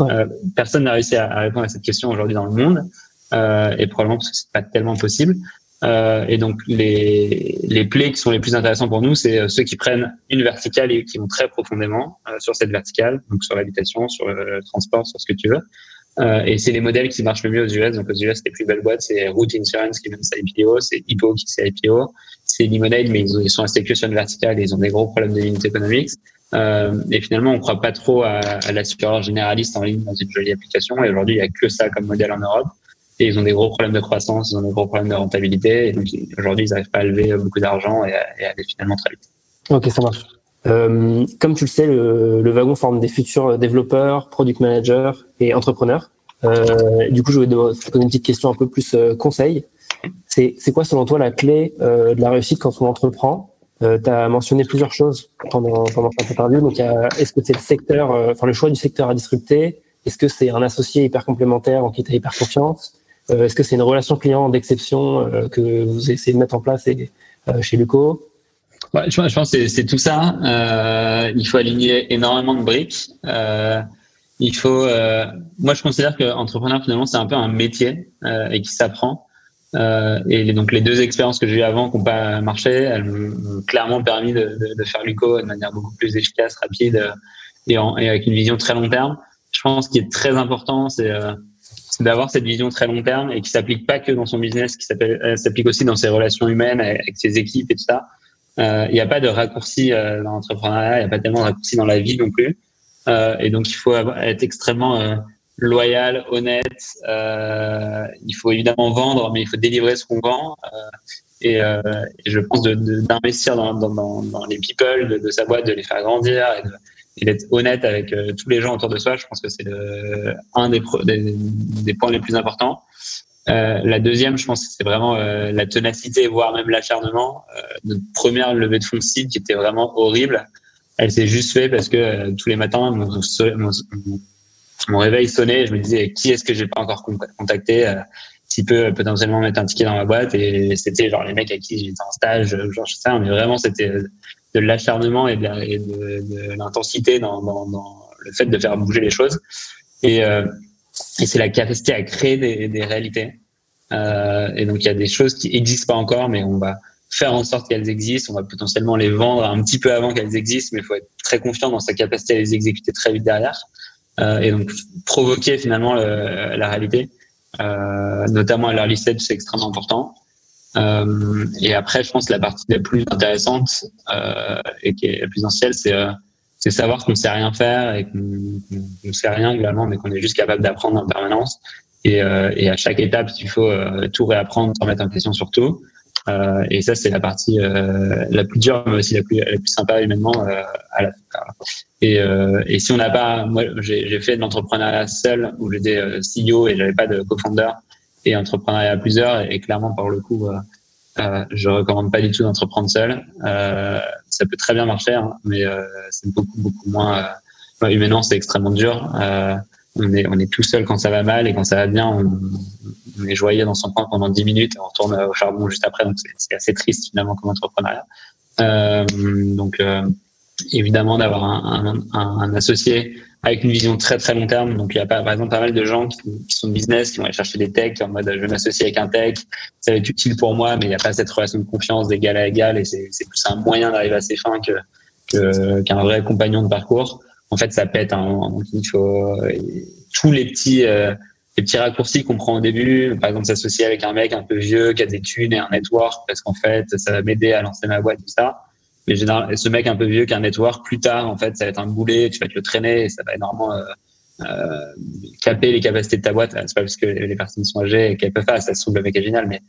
Euh, personne n'a réussi à, à, répondre à cette question aujourd'hui dans le monde. Euh, et probablement parce que c'est pas tellement possible. Euh, et donc les, les plaies qui sont les plus intéressants pour nous, c'est euh, ceux qui prennent une verticale et qui vont très profondément euh, sur cette verticale, donc sur l'habitation, sur le transport, sur ce que tu veux. Euh, et c'est les modèles qui marchent le mieux aux US. Donc aux US, les plus belles boîtes, c'est Root Insurance qui vient de IPO, c'est Hippo qui c'est IPO, c'est Lemonade, mais ils, sont restés que sur une verticale et ils ont des gros problèmes de unit economics. Euh, et finalement, on croit pas trop à, à l'assureur généraliste en ligne dans une jolie application. Et aujourd'hui, il y a que ça comme modèle en Europe et ils ont des gros problèmes de croissance, ils ont des gros problèmes de rentabilité. Et donc aujourd'hui, ils n'arrivent pas à lever beaucoup d'argent et, à, aller finalement très vite. Ok, ça marche. Euh, comme tu le sais, le, le, wagon forme des futurs développeurs, product managers et entrepreneurs. Euh, du coup, je vais te poser une petite question un peu plus euh, conseil. C'est, quoi selon toi la clé euh, de la réussite quand on entreprend? Euh, Tu as mentionné plusieurs choses pendant, pendant cette interview. Donc, est-ce que c'est le secteur, euh, enfin le choix du secteur à disrupter? Est-ce que c'est un associé hyper complémentaire en qui tu as hyper confiance? Euh, est-ce que c'est une relation client d'exception que vous essayez de mettre en place euh, chez Luco? Ouais, je, pense que c'est tout ça. il faut aligner énormément de briques. il faut. moi, je considère que entrepreneur finalement c'est un peu un métier et qui s'apprend. et donc les deux expériences que j'ai eues avant qui n'ont pas marché, elles m'ont clairement permis de, de, de, faire Luco de manière beaucoup plus efficace, rapide et, en, et, avec une vision très long terme. Je pense qu'il est très important, c'est d'avoir cette vision très long terme et qui s'applique pas que dans son business, qui euh, s'applique aussi dans ses relations humaines avec ses équipes et tout ça. Euh, il n'y a pas de raccourci euh, dans l'entrepreneuriat, il n'y a pas tellement de raccourci dans la vie non plus. Euh, et donc il faut être extrêmement euh, loyal, honnête. il faut évidemment vendre, mais il faut délivrer ce qu'on vend. Et, et, je pense d'investir dans, dans, dans, dans, les people de, de, sa boîte, de les faire grandir et d'être honnête avec euh, tous les gens autour de soi, je pense que c'est un des, des, des, points les plus importants. Euh, la deuxième, je pense c'est vraiment euh, la ténacité, voire même l'acharnement. Euh, notre première levée de fonds qui était vraiment horrible, elle s'est juste fait parce que euh, tous les matins, mon, mon, mon, réveil sonnait je me disais qui est-ce que j'ai pas encore contacté qui peut potentiellement mettre un ticket dans ma boîte? Et c'était genre les mecs à qui j'étais en stage, genre je sais, mais vraiment c'était de l'acharnement et de, l'intensité dans, dans, dans, le fait de faire bouger les choses. Et, euh, et c'est la capacité à créer des, réalités. Euh, et donc il y a des choses qui existent pas encore, mais on va faire en sorte qu'elles existent. On va potentiellement les vendre un petit peu avant qu'elles existent, mais il faut être très confiant dans sa capacité à les exécuter très vite derrière. Euh, et donc provoquer finalement le, la réalité, euh, notamment à l'early stage, c'est extrêmement important. Euh, et après, je pense que la partie la plus intéressante euh, et qui est la plus ancienne, c'est euh, c'est savoir qu'on sait rien faire et qu'on ne sait rien globalement, mais qu'on est juste capable d'apprendre en permanence. Et, euh, et, à chaque étape, il faut euh, tout réapprendre sans mettre en question sur tout. Euh, et ça, c'est la partie euh, la plus dure, mais aussi la plus, la plus sympa humainement euh, à la et, euh, et si on n'a pas, moi, j'ai fait de l'entrepreneuriat seul où j'étais CEO et j'avais pas de co-founder et entrepreneuriat à plusieurs. Et, clairement, par le coup, euh, je recommande pas du tout d'entreprendre seul. ça peut très bien marcher, hein, mais c'est beaucoup beaucoup moins humainement, c'est extrêmement dur. on est on est tout seul quand ça va mal et quand ça va bien, on, est joyeux dans son coin pendant 10 minutes et on retourne au charbon juste après. Donc c'est assez triste finalement comme entrepreneuriat. Euh, donc euh, évidemment d'avoir un, un, un, associé avec une vision très très long terme. Donc il y a par exemple pas mal de gens qui, qui sont business, qui vont aller chercher des techs en mode je vais m'associer avec un tech, ça va être utile pour moi, mais il n'y a pas cette relation de confiance d'égal à égal et c'est plus un moyen d'arriver à ses fins que qu'un vrai compagnon de parcours. En fait, ça pète. Hein, il faut tous les petits euh, les petits raccourcis qu'on prend au début, par exemple s'associer avec un mec un peu vieux qui a des thunes et un network parce qu'en fait ça va m'aider à lancer ma boîte tout ça. Mais généralement, ce mec un peu vieux qui a un network, plus tard en fait ça va être un boulet, tu vas te le traîner et ça va énormément euh, euh, caper les capacités de ta boîte. C'est pas parce que les personnes sont âgées qu'elles peuvent pas, ça se trouve le mec est génial, mais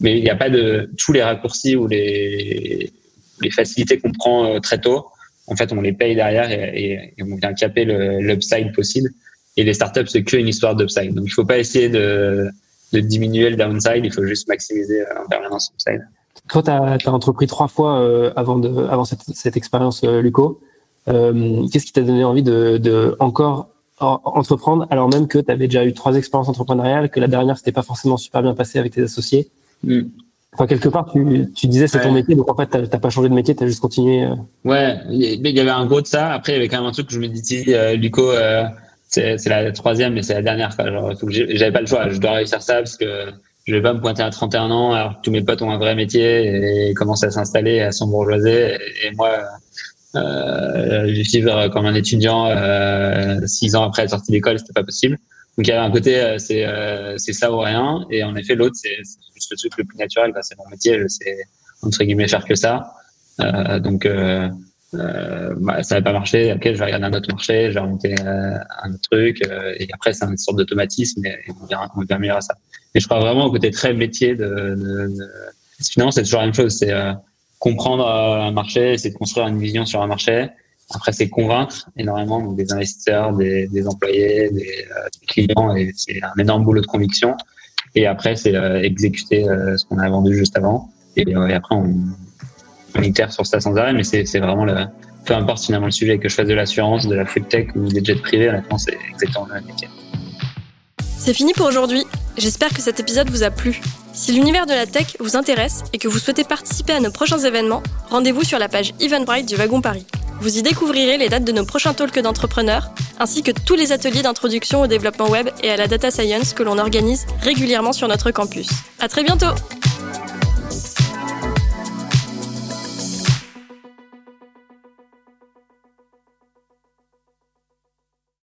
mais il n'y a pas de tous les raccourcis ou les les facilités qu'on prend euh, très tôt. En fait, on les paye derrière et, et on vient caper l'upside possible. Et les startups, c'est qu'une histoire d'upside. Donc, il faut pas essayer de, de diminuer le downside, il faut juste maximiser euh, en permanence l'upside. Toi, tu as, entrepris trois fois euh, avant, de, avant cette, cette expérience, euh, Luco. Euh, Qu'est-ce qui t'a donné envie de, de encore entreprendre alors même que tu avais déjà eu trois expériences entrepreneuriales, que la dernière, c'était pas forcément super bien passé avec tes associés? Mm. Enfin, quelque part, tu, tu disais c'est ton métier, donc en fait, t'as pas changé de métier, t'as juste continué. Ouais, il y avait un gros de ça. Après, il y avait quand même un truc que je me disais, euh, Luco, euh, c'est la troisième, mais c'est la dernière. j'avais pas le choix. Je dois réussir ça parce que je vais pas me pointer à 31 ans alors que tous mes potes ont un vrai métier et commencent à s'installer, à s'embourgeoiser. Et moi, euh, vivre comme un étudiant euh, six ans après la sortie d'école, c'était pas possible. Donc il y avait un côté, euh, c'est euh, c'est ça ou rien. Et en effet, l'autre, c'est juste le truc le plus naturel. c'est mon métier, je sais entre guillemets faire que ça. Euh, donc euh, euh, bah, ça n'avait pas marché. Ok, je vais regarder un autre marché, je vais remonter euh, un autre truc. Euh, et après, c'est une sorte d'automatisme et on vient, on vient améliorer ça. Mais je crois vraiment au côté très métier de, de, de... finalement, c'est toujours la même chose. C'est euh, comprendre un marché, c'est de construire une vision sur un marché. Après, c'est convaincre énormément donc des investisseurs, des, des employés, des, des, clients, et c'est un énorme boulot de conviction. Et après, c'est exécuter ce qu'on a vendu juste avant. Et, et après, on, on sur ça sans arrêt, mais c'est vraiment peu importe finalement le sujet, que je fasse de l'assurance, de la food tech ou des jets privés, fin, c'est exactement le même métier. C'est fini pour aujourd'hui. J'espère que cet épisode vous a plu. Si l'univers de la tech vous intéresse et que vous souhaitez participer à nos prochains événements, rendez-vous sur la page Eventbrite du Wagon Paris. Vous y découvrirez les dates de nos prochains talks d'entrepreneurs, ainsi que tous les ateliers d'introduction au développement web et à la data science que l'on organise régulièrement sur notre campus. À très bientôt!